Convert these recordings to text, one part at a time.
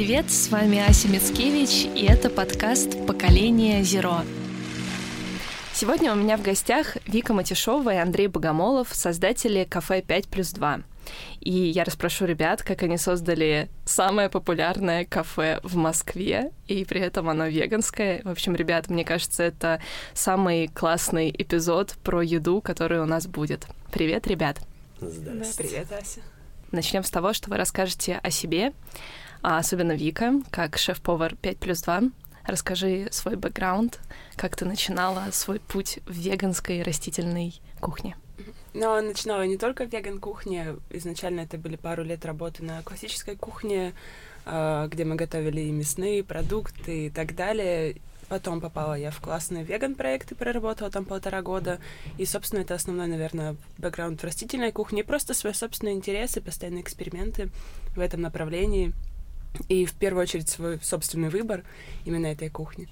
привет! С вами Ася Мицкевич, и это подкаст «Поколение Зеро». Сегодня у меня в гостях Вика Матишова и Андрей Богомолов, создатели кафе 5 плюс 2. И я расспрошу ребят, как они создали самое популярное кафе в Москве, и при этом оно веганское. В общем, ребят, мне кажется, это самый классный эпизод про еду, который у нас будет. Привет, ребят! Здравствуйте. Привет, Ася. Начнем с того, что вы расскажете о себе, а особенно Вика, как шеф-повар 5 плюс 2. Расскажи свой бэкграунд, как ты начинала свой путь в веганской растительной кухне. Но начинала не только веган-кухне. Изначально это были пару лет работы на классической кухне, а, где мы готовили и мясные продукты и так далее. Потом попала я в классные веган-проекты, проработала там полтора года. И, собственно, это основной, наверное, бэкграунд в растительной кухне. И просто свои собственные интересы, постоянные эксперименты в этом направлении. И, в первую очередь, свой собственный выбор именно этой кухни.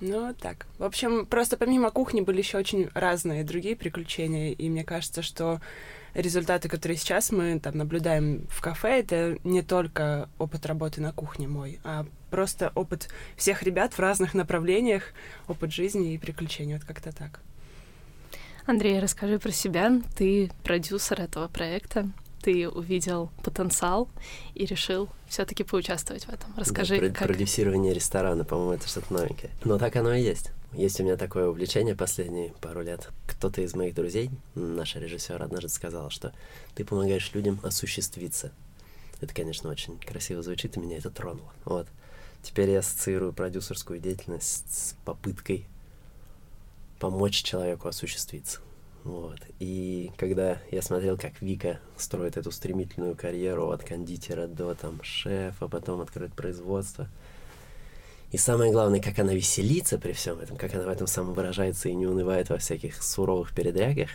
Ну, так. В общем, просто помимо кухни были еще очень разные другие приключения. И мне кажется, что результаты, которые сейчас мы там наблюдаем в кафе, это не только опыт работы на кухне мой, а просто опыт всех ребят в разных направлениях, опыт жизни и приключений. Вот как-то так. Андрей, расскажи про себя. Ты продюсер этого проекта. Ты увидел потенциал и решил все-таки поучаствовать в этом. Расскажи, да, как... Продюсирование ресторана, по-моему, это что-то новенькое. Но так оно и есть. Есть у меня такое увлечение последние пару лет. Кто-то из моих друзей, наш режиссер, однажды сказал, что ты помогаешь людям осуществиться. Это, конечно, очень красиво звучит, и меня это тронуло. Вот. Теперь я ассоциирую продюсерскую деятельность с попыткой помочь человеку осуществиться. Вот. И когда я смотрел, как Вика строит эту стремительную карьеру от кондитера до там шефа, потом открыть производство, и самое главное, как она веселится при всем этом, как она в этом самовыражается и не унывает во всяких суровых передрягах,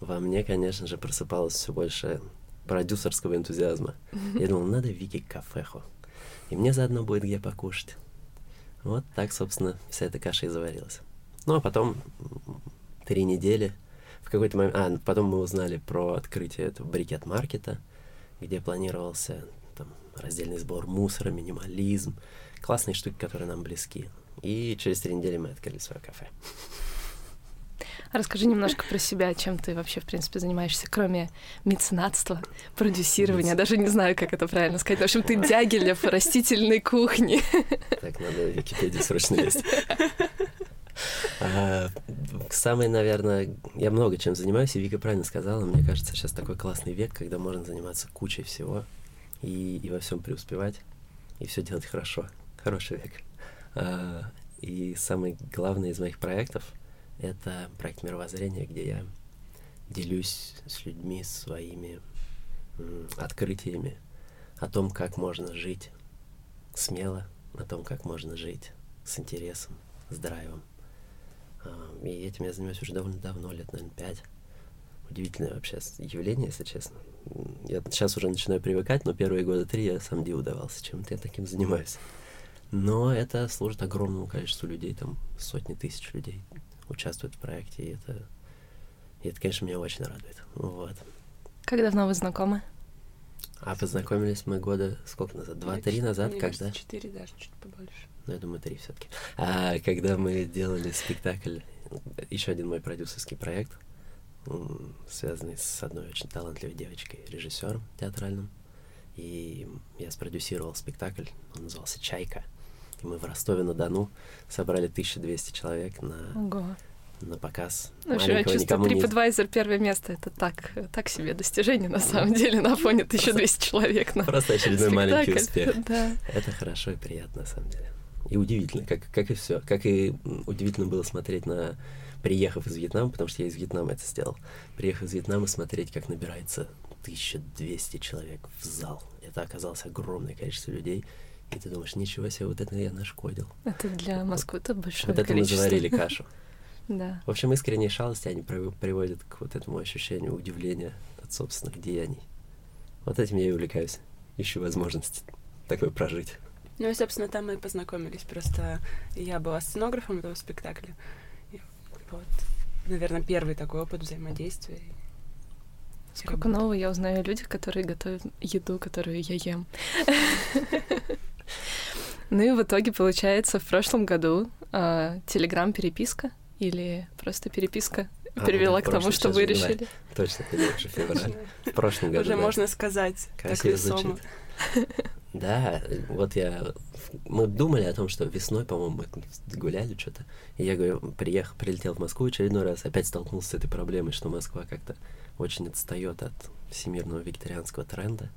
во мне, конечно же, просыпалось все больше продюсерского энтузиазма. Я думал, надо Вике кафеху. И мне заодно будет где покушать. Вот так, собственно, вся эта каша и заварилась. Ну, а потом три недели в какой-то момент... А, потом мы узнали про открытие этого брикет-маркета, где планировался там, раздельный сбор мусора, минимализм, классные штуки, которые нам близки. И через три недели мы открыли свое кафе. Расскажи немножко про себя, чем ты вообще, в принципе, занимаешься, кроме меценатства, продюсирования. Даже не знаю, как это правильно сказать. В общем, ты Дягилев растительной кухни. Так, надо Википедию срочно лезть. А, самый, наверное, я много чем занимаюсь, и Вика правильно сказала, мне кажется, сейчас такой классный век, когда можно заниматься кучей всего и, и во всем преуспевать, и все делать хорошо. Хороший век. А, и самый главный из моих проектов — это проект мировоззрения, где я делюсь с людьми своими открытиями о том, как можно жить смело, о том, как можно жить с интересом, с драйвом. А, и этим я занимаюсь уже довольно давно, лет, наверное, пять. Удивительное вообще явление, если честно. Я сейчас уже начинаю привыкать, но первые года три я сам диву давался, чем-то я таким занимаюсь. Но это служит огромному количеству людей, там сотни тысяч людей участвуют в проекте, и это, и это конечно, меня очень радует. Вот. Как давно вы знакомы? А познакомились мы года сколько назад? Два-три назад, Мне когда? четыре даже, чуть побольше. Ну, я думаю, три все-таки. А, когда мы делали спектакль, еще один мой продюсерский проект, связанный с одной очень талантливой девочкой, режиссером театральным. И я спродюсировал спектакль, он назывался «Чайка». И мы в Ростове-на-Дону собрали 1200 человек на, Ого. на показ. Ну, общем, я чувствую, никому не- TripAdvisor первое место. Это так, так себе достижение на самом деле на фоне 1200 человек на Просто очередной маленький успех. Да. Это хорошо и приятно, на самом деле. И удивительно, как, как и все. Как и удивительно было смотреть на приехав из Вьетнама, потому что я из Вьетнама это сделал. Приехав из Вьетнама, смотреть, как набирается 1200 человек в зал. Это оказалось огромное количество людей. И ты думаешь, ничего себе, вот это я нашкодил. Это для Москвы это большое вот это мы количество. заварили кашу. Да. В общем, искренние шалости, они прив- приводят к вот этому ощущению удивления от собственных деяний. Вот этим я и увлекаюсь. Ищу возможность такое прожить. Ну и, собственно, там мы и познакомились. Просто я была сценографом этого спектакля. И вот, наверное, первый такой опыт взаимодействия. Сколько работы. нового я узнаю о людях, которые готовят еду, которую я ем. Ну и в итоге, получается, в прошлом году телеграм-переписка или просто переписка а, привела к тому, что вы решили. Точно, уже февраль. В прошлом году. Уже можно сказать. Красиво звучит. Да, вот я... Мы думали о том, что весной, по-моему, мы гуляли что-то. И я говорю, приехал, прилетел в Москву очередной раз, опять столкнулся с этой проблемой, что Москва как-то очень отстает от всемирного вегетарианского тренда.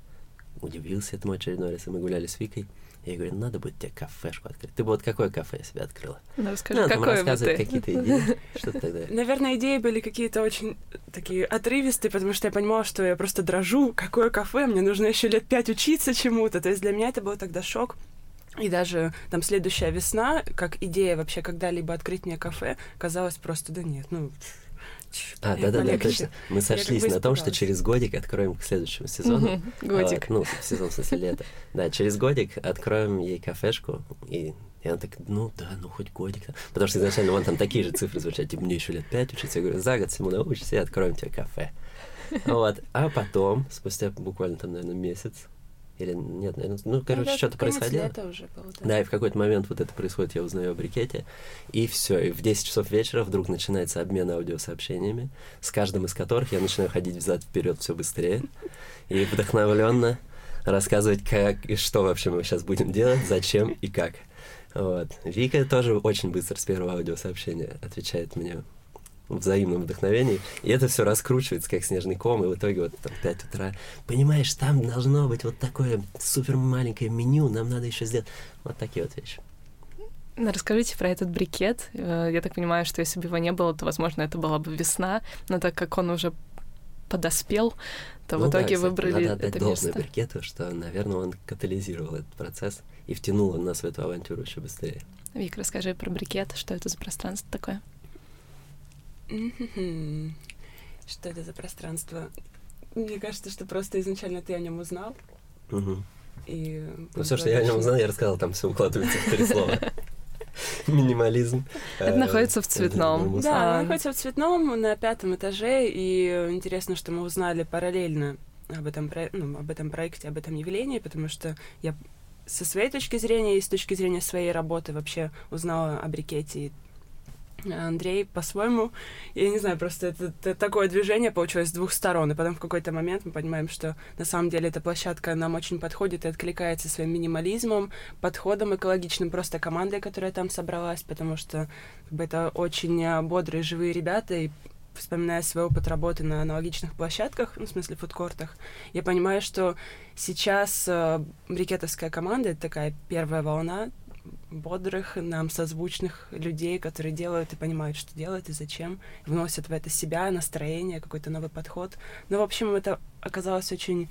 Удивился этому очередной раз, и мы гуляли с Викой. Я говорю, надо будет тебе кафешку открыть. Ты бы вот какое кафе себе открыла? Ну, расскажи, ну, какое рассказывать какие-то идеи. Что ты тогда? Наверное, идеи были какие-то очень такие отрывистые, потому что я понимала, что я просто дрожу. Какое кафе? Мне нужно еще лет пять учиться чему-то. То есть для меня это был тогда шок. И даже там следующая весна, как идея вообще когда-либо открыть мне кафе, казалось просто, да нет, ну, а, да-да-да, точно. Мы сошлись на том, что через годик откроем к следующему сезону. Годик. Ну, сезон, в смысле, лето. Да, через годик откроем ей кафешку, и и она так, ну да, ну хоть годик. Потому что изначально вон там такие же цифры звучат, типа мне еще лет пять учиться. Я говорю, за год всему научишься и откроем тебе кафе. Вот. А потом, спустя буквально там, наверное, месяц, или нет, наверное, ну, короче, ну, что-то происходило. Уже было, да. да, и в какой-то момент вот это происходит, я узнаю о брикете, и все, и в 10 часов вечера вдруг начинается обмен аудиосообщениями, с каждым из которых я начинаю ходить взад-вперед все быстрее, и вдохновленно рассказывать, как и что вообще мы сейчас будем делать, зачем и как. Вот. Вика тоже очень быстро с первого аудиосообщения отвечает мне взаимном вдохновении. И это все раскручивается, как снежный ком, и в итоге вот там 5 утра. Понимаешь, там должно быть вот такое супер маленькое меню, нам надо еще сделать. Вот такие вот вещи. Ну, расскажите про этот брикет. Э, я так понимаю, что если бы его не было, то, возможно, это была бы весна, но так как он уже подоспел, то ну в итоге да, кстати, выбрали надо это должное место. брикету, что, наверное, он катализировал этот процесс и втянул нас в эту авантюру еще быстрее. Вик, расскажи про брикет, что это за пространство такое? Что это за пространство? Мне кажется, что просто изначально ты о нем узнал. Угу. И ну, все, что я о нем узнал, я рассказал, там все укладывается в три слова. Минимализм. Это находится в цветном. Да, находится в цветном на пятом этаже, и интересно, что мы узнали параллельно об этом, ну, об этом проекте, об этом явлении, потому что я со своей точки зрения и с точки зрения своей работы вообще узнала о брикете и Андрей по-своему, я не знаю, просто это, это такое движение получилось с двух сторон, и потом в какой-то момент мы понимаем, что на самом деле эта площадка нам очень подходит и откликается своим минимализмом, подходом экологичным, просто командой, которая там собралась, потому что как бы, это очень а, бодрые, живые ребята, и вспоминая свой опыт работы на аналогичных площадках, ну, в смысле фудкортах, я понимаю, что сейчас э, брикетовская команда — это такая первая волна бодрых, нам созвучных людей, которые делают и понимают, что делают и зачем, вносят в это себя, настроение, какой-то новый подход. Ну, в общем, это оказалось очень,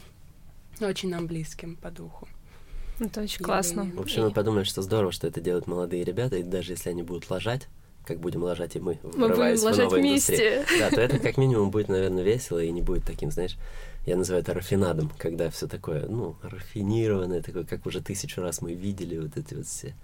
очень нам близким по духу. Это очень классно. В общем, мы подумали, что здорово, что это делают молодые ребята, и даже если они будут ложать, как будем ложать и мы, мы будем в ложать вместе. Да, то это как минимум будет, наверное, весело и не будет таким, знаешь, я называю это рафинадом, когда все такое, ну, рафинированное, такое, как уже тысячу раз мы видели, вот эти вот все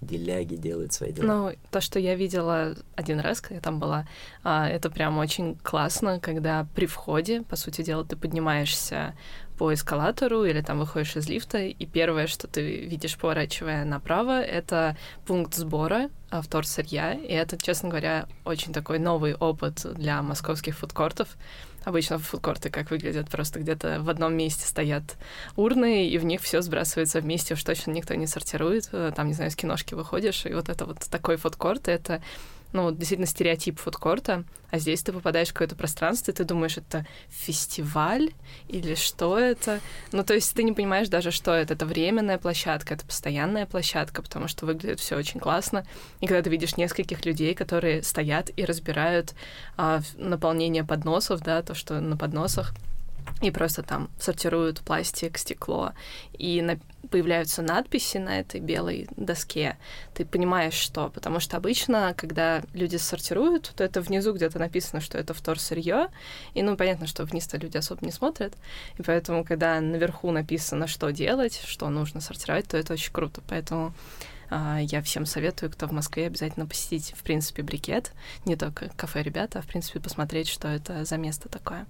деляги делают свои дела. Ну, то, что я видела один раз, когда я там была, а, это прям очень классно, когда при входе, по сути дела, ты поднимаешься по эскалатору или там выходишь из лифта, и первое, что ты видишь, поворачивая направо, это пункт сбора вторсырья, и это, честно говоря, очень такой новый опыт для московских фудкортов, Обычно фудкорты как выглядят, просто где-то в одном месте стоят урны, и в них все сбрасывается вместе, уж точно никто не сортирует. Э, там, не знаю, с киношки выходишь, и вот это вот такой фудкорт, это ну, действительно стереотип фудкорта, а здесь ты попадаешь в какое-то пространство, и ты думаешь, это фестиваль или что это? Ну, то есть ты не понимаешь даже, что это. Это временная площадка, это постоянная площадка, потому что выглядит все очень классно. И когда ты видишь нескольких людей, которые стоят и разбирают а, наполнение подносов, да, то, что на подносах, и просто там сортируют пластик, стекло, и на... появляются надписи на этой белой доске, ты понимаешь, что. Потому что обычно, когда люди сортируют, то это внизу где-то написано, что это вторсырье, и ну понятно, что вниз-то люди особо не смотрят, и поэтому, когда наверху написано, что делать, что нужно сортировать, то это очень круто. Поэтому а, я всем советую, кто в Москве, обязательно посетить, в принципе, брикет, не только кафе ребята, а в принципе посмотреть, что это за место такое.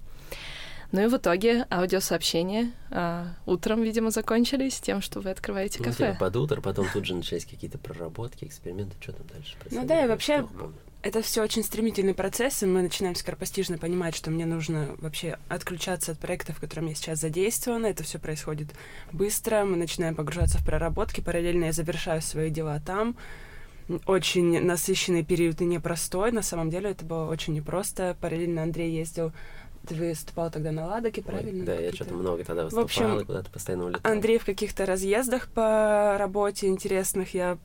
Ну и в итоге аудиосообщения а, утром, видимо, закончились тем, что вы открываете Ну, кафе. типа под утро, потом тут же начались какие-то проработки, эксперименты, что там дальше происходило. Ну да, и я вообще. Это все очень стремительный процесс, и мы начинаем скоропостижно понимать, что мне нужно вообще отключаться от проектов, в котором я сейчас задействована. Это все происходит быстро. Мы начинаем погружаться в проработки. Параллельно я завершаю свои дела там. Очень насыщенный период и непростой. На самом деле это было очень непросто. Параллельно Андрей ездил ты выступал тогда на Ладоке, Ой, правильно? да, я что-то много тогда В выступал, общем, и куда-то постоянно улетал. Андрей в каких-то разъездах по работе интересных. Я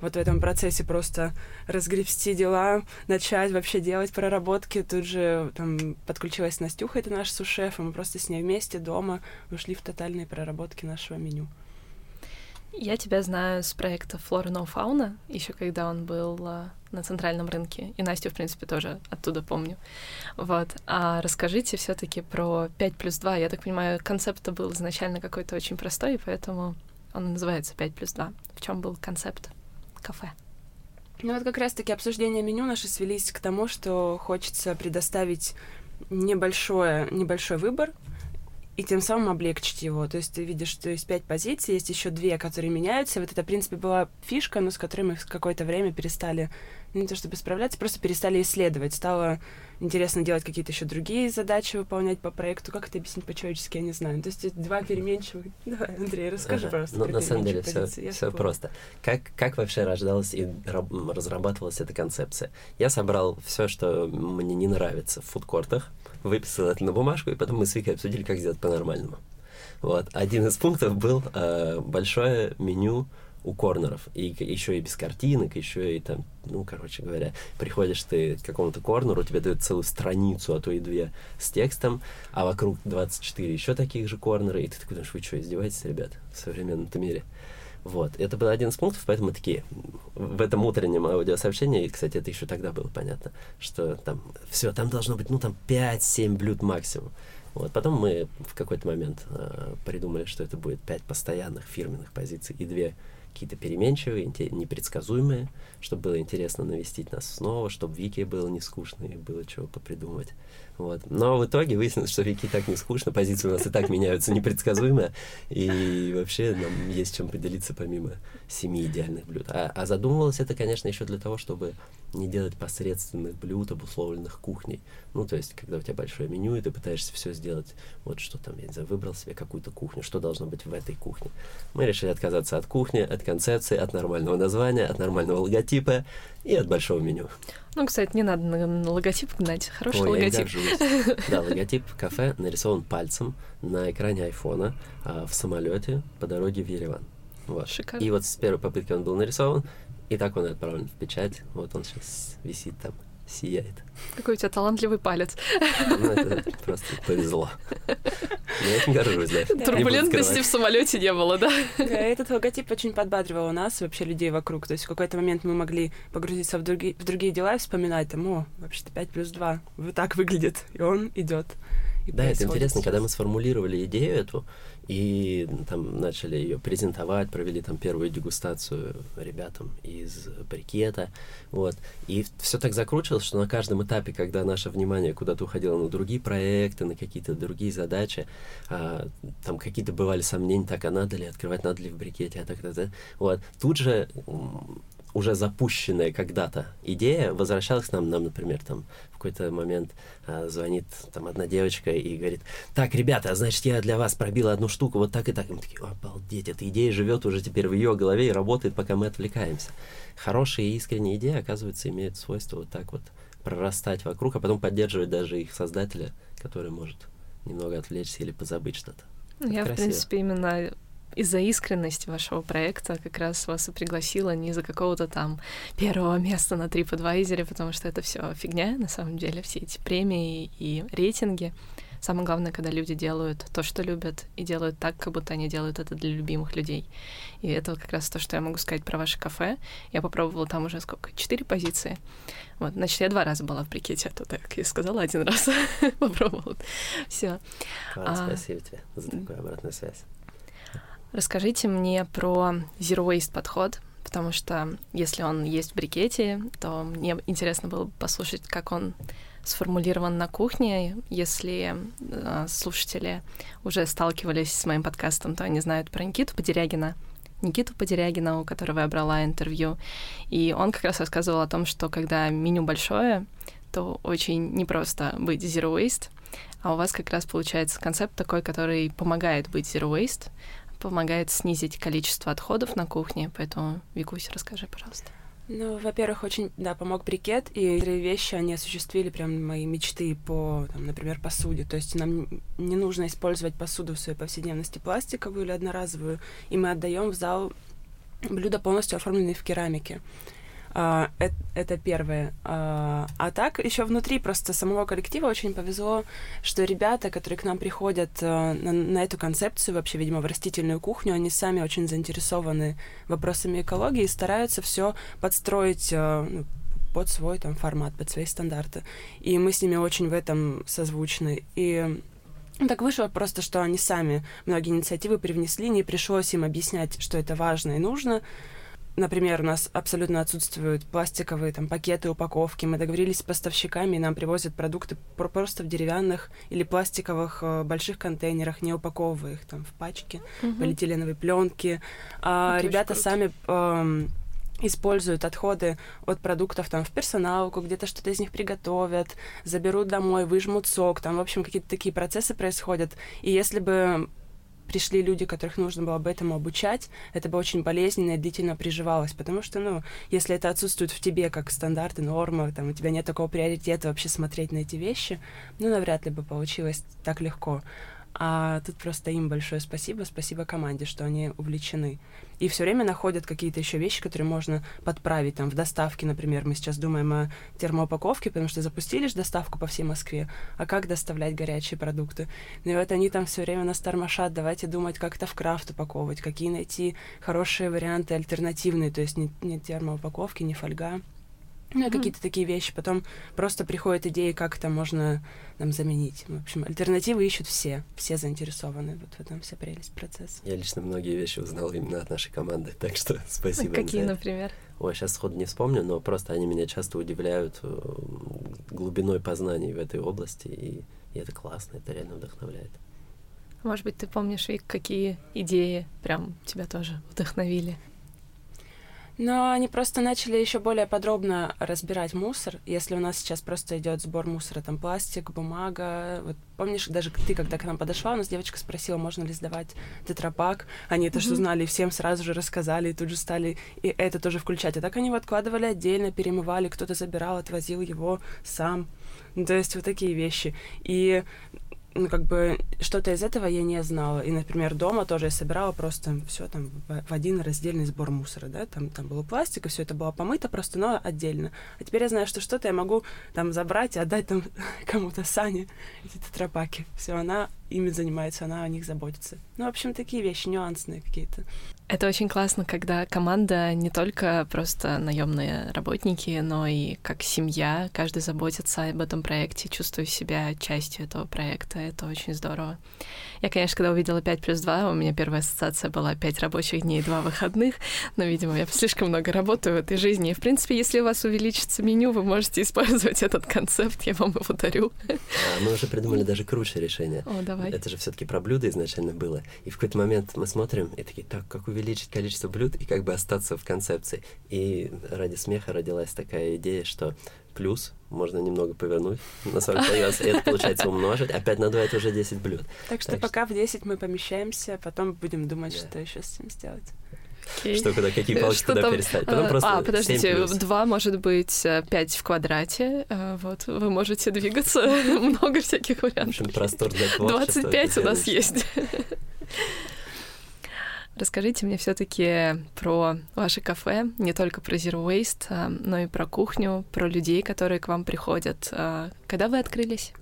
вот в этом процессе просто разгребсти дела, начать вообще делать проработки. Тут же там подключилась Настюха, это наш сушеф, и мы просто с ней вместе дома ушли в тотальные проработки нашего меню. Я тебя знаю с проекта Flora No Fauna, еще когда он был а, на центральном рынке. И Настю, в принципе, тоже оттуда помню. Вот. А расскажите все таки про 5 плюс 2. Я так понимаю, концепт был изначально какой-то очень простой, и поэтому он называется 5 плюс 2. В чем был концепт кафе? Ну вот как раз-таки обсуждения меню наши свелись к тому, что хочется предоставить небольшое, небольшой выбор, и тем самым облегчить его. То есть ты видишь, что есть пять позиций, есть еще две, которые меняются. Вот это, в принципе, была фишка, но с которой мы в какое-то время перестали, ну, не то чтобы справляться, просто перестали исследовать. Стало интересно делать какие-то еще другие задачи, выполнять по проекту. Как это объяснить по-человечески, я не знаю. То есть два переменчивых... Давай, Андрей, расскажи, Ага. пожалуйста, Ну, на самом деле, все, все просто. Как, как вообще рождалась и разрабатывалась эта концепция? Я собрал все, что мне не нравится в фудкортах, выписал это на бумажку, и потом мы с Викой обсудили, как сделать по-нормальному. Вот. Один из пунктов был э, большое меню у корнеров. И еще и без картинок, еще и там, ну, короче говоря, приходишь ты к какому-то корнеру, тебе дают целую страницу, а то и две с текстом, а вокруг 24 еще таких же корнера, и ты такой думаешь, вы что, издеваетесь, ребят, в современном мире? Вот, это был один из пунктов, поэтому такие, в этом утреннем аудиосообщении, и, кстати, это еще тогда было понятно, что там, все, там должно быть, ну, там 5-7 блюд максимум. Вот, потом мы в какой-то момент э, придумали, что это будет 5 постоянных фирменных позиций и две какие-то переменчивые, непредсказуемые, чтобы было интересно навестить нас снова, чтобы Вике было не скучно и было чего попридумывать. Вот. Но в итоге выяснилось, что Вики так не скучно, позиции у нас и так меняются непредсказуемо, и вообще нам есть чем поделиться помимо семи идеальных блюд. А, а задумывалось это, конечно, еще для того, чтобы не делать посредственных блюд, обусловленных кухней. Ну, то есть, когда у тебя большое меню, и ты пытаешься все сделать, вот что там, я не знаю, выбрал себе какую-то кухню, что должно быть в этой кухне. Мы решили отказаться от кухни, от концепции, от нормального названия, от нормального логотипа и от большого меню. Ну, кстати, не надо на, на логотип гнать. Хороший Ой, логотип. Да, логотип кафе нарисован пальцем на экране айфона а, в самолете по дороге в Ереван. Вот. Шикарно. И вот с первой попытки он был нарисован, и так он отправлен в печать. Вот он сейчас висит там, сияет. Какой у тебя талантливый палец. Ну, это просто повезло. Но я этим горжусь, да. Не Турбулентности в самолете не было, да? Да, этот логотип очень подбадривал нас вообще людей вокруг. То есть в какой-то момент мы могли погрузиться в другие, в другие дела и вспоминать, там, о, вообще-то 5 плюс 2, вот так выглядит, и он идет. И Да, это интересно, когда сейчас. мы сформулировали идею эту и там начали ее презентовать, провели там первую дегустацию ребятам из брикета, вот. И все так закручивалось, что на каждом этапе, когда наше внимание куда-то уходило на другие проекты, на какие-то другие задачи, а, там какие-то бывали сомнения, так, а надо ли открывать, надо ли в брикете, а так, так, так. Вот. Тут же уже запущенная когда-то идея возвращалась к нам, нам, например, там в какой-то момент а, звонит там одна девочка и говорит, так, ребята, значит, я для вас пробила одну штуку, вот так и так. И мы такие, обалдеть, эта идея живет уже теперь в ее голове и работает, пока мы отвлекаемся. Хорошие и искренние идеи, оказывается, имеют свойство вот так вот прорастать вокруг, а потом поддерживать даже их создателя, который может немного отвлечься или позабыть что-то. Ну, Я, в красиво. принципе, именно из-за искренности вашего проекта как раз вас и пригласила не из-за какого-то там первого места на TripAdvisor, потому что это все фигня, на самом деле, все эти премии и рейтинги. Самое главное, когда люди делают то, что любят, и делают так, как будто они делают это для любимых людей. И это как раз то, что я могу сказать про ваше кафе. Я попробовала там уже сколько? Четыре позиции. Вот, значит, я два раза была в брикете, а то так я сказала один раз. Попробовала. Все. А. спасибо тебе за такую обратную связь. Расскажите мне про Zero Waste подход, потому что если он есть в брикете, то мне интересно было бы послушать, как он сформулирован на кухне. Если э, слушатели уже сталкивались с моим подкастом, то они знают про Никиту Подерягина. Никиту Подерягина, у которого я брала интервью. И он как раз рассказывал о том, что когда меню большое, то очень непросто быть zero waste. А у вас как раз получается концепт такой, который помогает быть zero waste, помогает снизить количество отходов на кухне. Поэтому, Викусь, расскажи, пожалуйста. Ну, во-первых, очень, да, помог брикет, и три вещи, они осуществили прям мои мечты по, там, например, посуде. То есть нам не нужно использовать посуду в своей повседневности пластиковую или одноразовую, и мы отдаем в зал блюда полностью оформленные в керамике. А, это, это первое. А, а так, еще внутри просто самого коллектива очень повезло, что ребята, которые к нам приходят а, на, на эту концепцию, вообще, видимо, в растительную кухню, они сами очень заинтересованы вопросами экологии и стараются все подстроить ну, под свой там формат, под свои стандарты. И мы с ними очень в этом созвучны. И так вышло просто, что они сами многие инициативы привнесли, не пришлось им объяснять, что это важно и нужно. Например, у нас абсолютно отсутствуют пластиковые там, пакеты, упаковки. Мы договорились с поставщиками, и нам привозят продукты просто в деревянных или пластиковых э, больших контейнерах, не упаковывая их там в пачки, угу. полиэтиленовой пленки. А ребята сами э, используют отходы от продуктов там в персоналку, где-то что-то из них приготовят, заберут домой, выжмут сок, там, в общем, какие-то такие процессы происходят. И если бы пришли люди, которых нужно было об этом обучать, это бы очень болезненно и длительно приживалось, потому что, ну, если это отсутствует в тебе как стандарты, нормы, там, у тебя нет такого приоритета вообще смотреть на эти вещи, ну, навряд ли бы получилось так легко. А тут просто им большое спасибо, спасибо команде, что они увлечены. И все время находят какие-то еще вещи, которые можно подправить. Там в доставке, например, мы сейчас думаем о термоупаковке, потому что запустили же доставку по всей Москве. А как доставлять горячие продукты? Ну и вот они там все время нас тормошат, давайте думать, как это в крафт упаковывать, какие найти хорошие варианты альтернативные, то есть не, не термоупаковки, не фольга. Ну, mm-hmm. какие-то такие вещи. Потом просто приходят идеи, как это можно нам заменить. В общем, альтернативы ищут все. Все заинтересованы. Вот в этом вся прелесть процесса. Я лично многие вещи узнал именно от нашей команды, так что спасибо. Какие, например? Ой, сейчас сходу не вспомню, но просто они меня часто удивляют э, глубиной познаний в этой области, и, и это классно, это реально вдохновляет. Может быть, ты помнишь, Вик, какие идеи прям тебя тоже вдохновили? Но они просто начали еще более подробно разбирать мусор. Если у нас сейчас просто идет сбор мусора, там пластик, бумага. Вот помнишь, даже ты, когда к нам подошла, у нас девочка спросила, можно ли сдавать тетрапак. Они это mm-hmm. что знали, всем сразу же рассказали, и тут же стали и это тоже включать. А так они его откладывали отдельно, перемывали, кто-то забирал, отвозил его сам. Ну, то есть вот такие вещи. И ну, как бы что-то из этого я не знала. И, например, дома тоже я собирала просто все там в один раздельный сбор мусора, да, там, там было пластик, и все это было помыто просто, но отдельно. А теперь я знаю, что что-то я могу там забрать и отдать там кому-то Сане эти тетрапаки. Все, она ими занимается, она о них заботится. Ну, в общем, такие вещи нюансные какие-то. Это очень классно, когда команда не только просто наемные работники, но и как семья, каждый заботится об этом проекте, чувствую себя частью этого проекта. Это очень здорово. Я, конечно, когда увидела 5 плюс 2, у меня первая ассоциация была 5 рабочих дней и 2 выходных, но, видимо, я слишком много работаю в этой жизни. И, в принципе, если у вас увеличится меню, вы можете использовать этот концепт, я вам его дарю. А, мы уже придумали даже круче решение. О, давай. Это же все таки про блюда изначально было. И в какой-то момент мы смотрим и такие, так, как увеличить количество блюд и как бы остаться в концепции. И ради смеха родилась такая идея, что плюс можно немного повернуть на 45 и это получается умножить, опять на 2 это уже 10 блюд. Так что так пока что... в 10 мы помещаемся, потом будем думать, yeah. что еще с этим сделать. Okay. Что куда, какие палочки что куда там... переставить. Потом а, просто а, подождите, 2 может быть 5 э, в квадрате. Э, вот, вы можете двигаться. Много всяких вариантов. В общем, простор для 25 у нас есть. Расскажите мне все-таки про ваше кафе, не только про Zero Waste, а, но и про кухню, про людей, которые к вам приходят. А, когда вы открылись?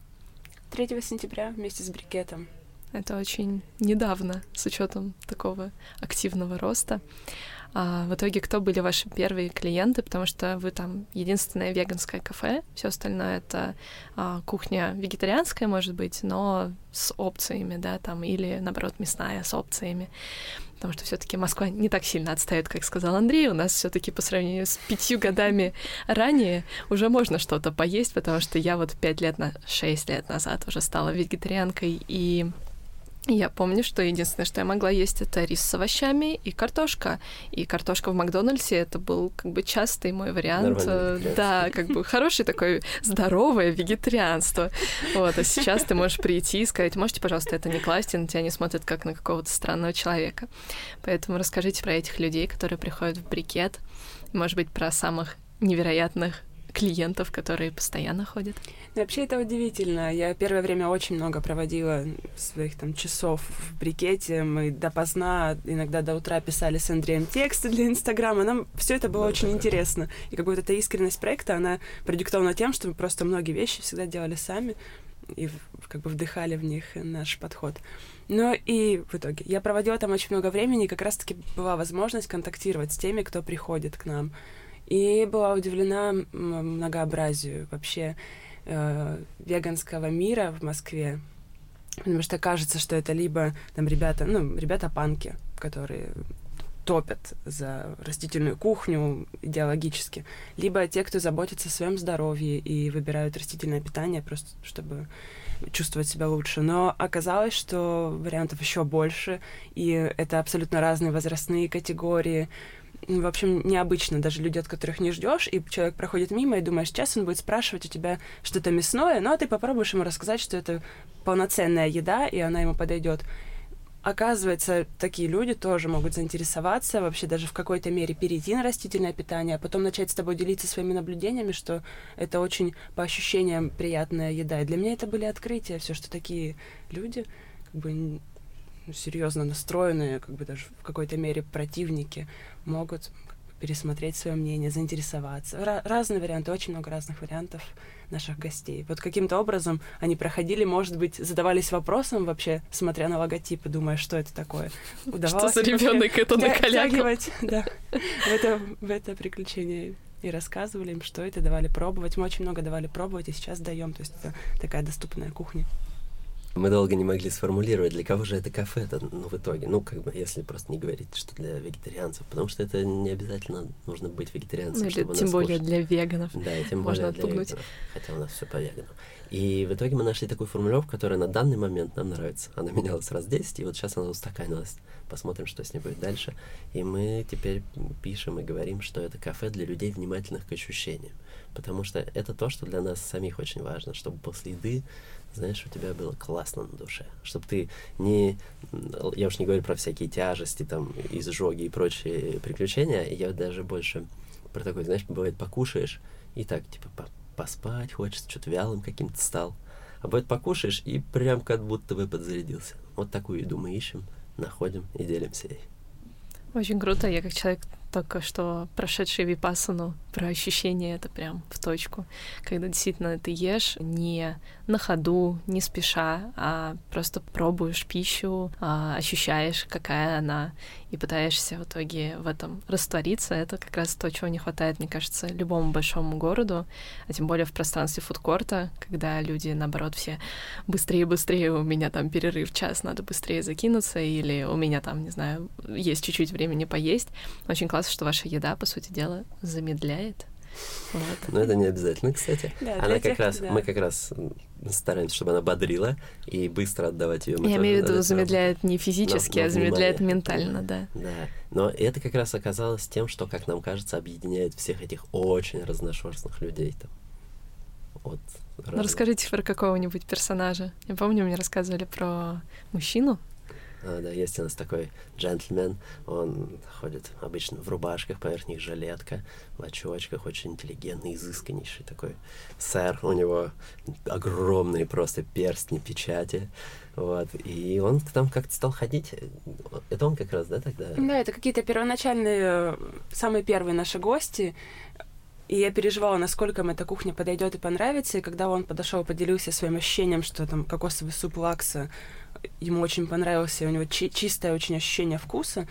3 сентября вместе с брикетом. Это очень недавно, с учетом такого активного роста. А в итоге кто были ваши первые клиенты? Потому что вы там единственное веганское кафе, все остальное это а, кухня вегетарианская, может быть, но с опциями, да, там, или наоборот мясная с опциями потому что все-таки Москва не так сильно отстает, как сказал Андрей. У нас все-таки по сравнению с пятью годами ранее уже можно что-то поесть, потому что я вот пять лет на шесть лет назад уже стала вегетарианкой и я помню, что единственное, что я могла есть, это рис с овощами и картошка. И картошка в Макдональдсе это был как бы частый мой вариант. Да, как бы хороший такой здоровое вегетарианство. Вот, а сейчас ты можешь прийти и сказать, можете, пожалуйста, это не класть, и на тебя не смотрят как на какого-то странного человека. Поэтому расскажите про этих людей, которые приходят в брикет, может быть, про самых невероятных клиентов, которые постоянно ходят? Ну, вообще это удивительно. Я первое время очень много проводила своих там часов в брикете. Мы допоздна, иногда до утра писали с Андреем тексты для Инстаграма. Нам все это было очень интересно. И как бы вот эта искренность проекта, она продиктована тем, что мы просто многие вещи всегда делали сами и как бы вдыхали в них наш подход. Но и в итоге я проводила там очень много времени, и как раз-таки была возможность контактировать с теми, кто приходит к нам и была удивлена многообразию вообще э, веганского мира в Москве. Потому что кажется, что это либо там ребята, ну, ребята-панки, которые топят за растительную кухню идеологически, либо те, кто заботится о своем здоровье и выбирают растительное питание просто чтобы чувствовать себя лучше. Но оказалось, что вариантов еще больше, и это абсолютно разные возрастные категории, в общем, необычно. Даже люди, от которых не ждешь, и человек проходит мимо, и думаешь, сейчас он будет спрашивать у тебя что-то мясное, но ты попробуешь ему рассказать, что это полноценная еда, и она ему подойдет. Оказывается, такие люди тоже могут заинтересоваться, вообще даже в какой-то мере перейти на растительное питание, а потом начать с тобой делиться своими наблюдениями, что это очень по ощущениям приятная еда. И для меня это были открытия, все, что такие люди как бы серьезно настроенные, как бы даже в какой-то мере противники, могут пересмотреть свое мнение, заинтересоваться. Ра- разные варианты, очень много разных вариантов наших гостей. Вот каким-то образом они проходили, может быть, задавались вопросом вообще, смотря на логотипы, думая, что это такое. Удавалось что за ребенок это накалякал? Да, в это, в это приключение и рассказывали им, что это, давали пробовать. Мы очень много давали пробовать, и сейчас даем. То есть это такая доступная кухня. Мы долго не могли сформулировать, для кого же это кафе это, ну, в итоге. Ну, как бы, если просто не говорить, что для вегетарианцев, потому что это не обязательно нужно быть вегетарианцем, ну, чтобы Тем более кушать. для веганов. Да, и тем более для веганов. Хотя у нас все по вегану. И в итоге мы нашли такую формулировку, которая на данный момент нам нравится. Она менялась раз 10, и вот сейчас она устаканилась. Посмотрим, что с ней будет дальше. И мы теперь пишем и говорим, что это кафе для людей, внимательных к ощущениям. Потому что это то, что для нас самих очень важно, чтобы после еды знаешь, у тебя было классно на душе. Чтобы ты не... Я уж не говорю про всякие тяжести, там, изжоги и прочие приключения. Я даже больше про такой, знаешь, бывает, покушаешь, и так, типа, поспать хочется, что-то вялым каким-то стал. А бывает, покушаешь, и прям как будто бы подзарядился. Вот такую еду мы ищем, находим и делимся ей. Очень круто. Я как человек только что прошедший випасану, про ощущения это прям в точку. Когда действительно ты ешь не на ходу, не спеша, а просто пробуешь пищу, а, ощущаешь, какая она, и пытаешься в итоге в этом раствориться. Это как раз то, чего не хватает, мне кажется, любому большому городу, а тем более в пространстве фудкорта, когда люди, наоборот, все быстрее, быстрее, у меня там перерыв час, надо быстрее закинуться, или у меня там, не знаю, есть чуть-чуть времени поесть. Очень классно, что ваша еда, по сути дела, замедляет вот. Но это не обязательно, кстати. Да, она как тех, раз, да. мы как раз стараемся, чтобы она бодрила и быстро отдавать ее. Я имею в виду, замедляет не физически, но, но а замедляет внимание. ментально, да. Да. Но это как раз оказалось тем, что, как нам кажется, объединяет всех этих очень разношерстных людей там. Вот. Ну, расскажите про какого-нибудь персонажа. Я помню, мне рассказывали про мужчину, да, есть у нас такой джентльмен, он ходит обычно в рубашках, поверх них жилетка, в очочках, очень интеллигентный, изысканнейший такой сэр. У него огромные просто перстни, печати. Вот. И он там как-то стал ходить. Это он как раз, да, тогда? Да, это какие-то первоначальные, самые первые наши гости. И я переживала, насколько им эта кухня подойдет и понравится. И когда он подошел, поделился своим ощущением, что там кокосовый суп лакса ему очень понравился, у него чи- чистое очень ощущение вкуса.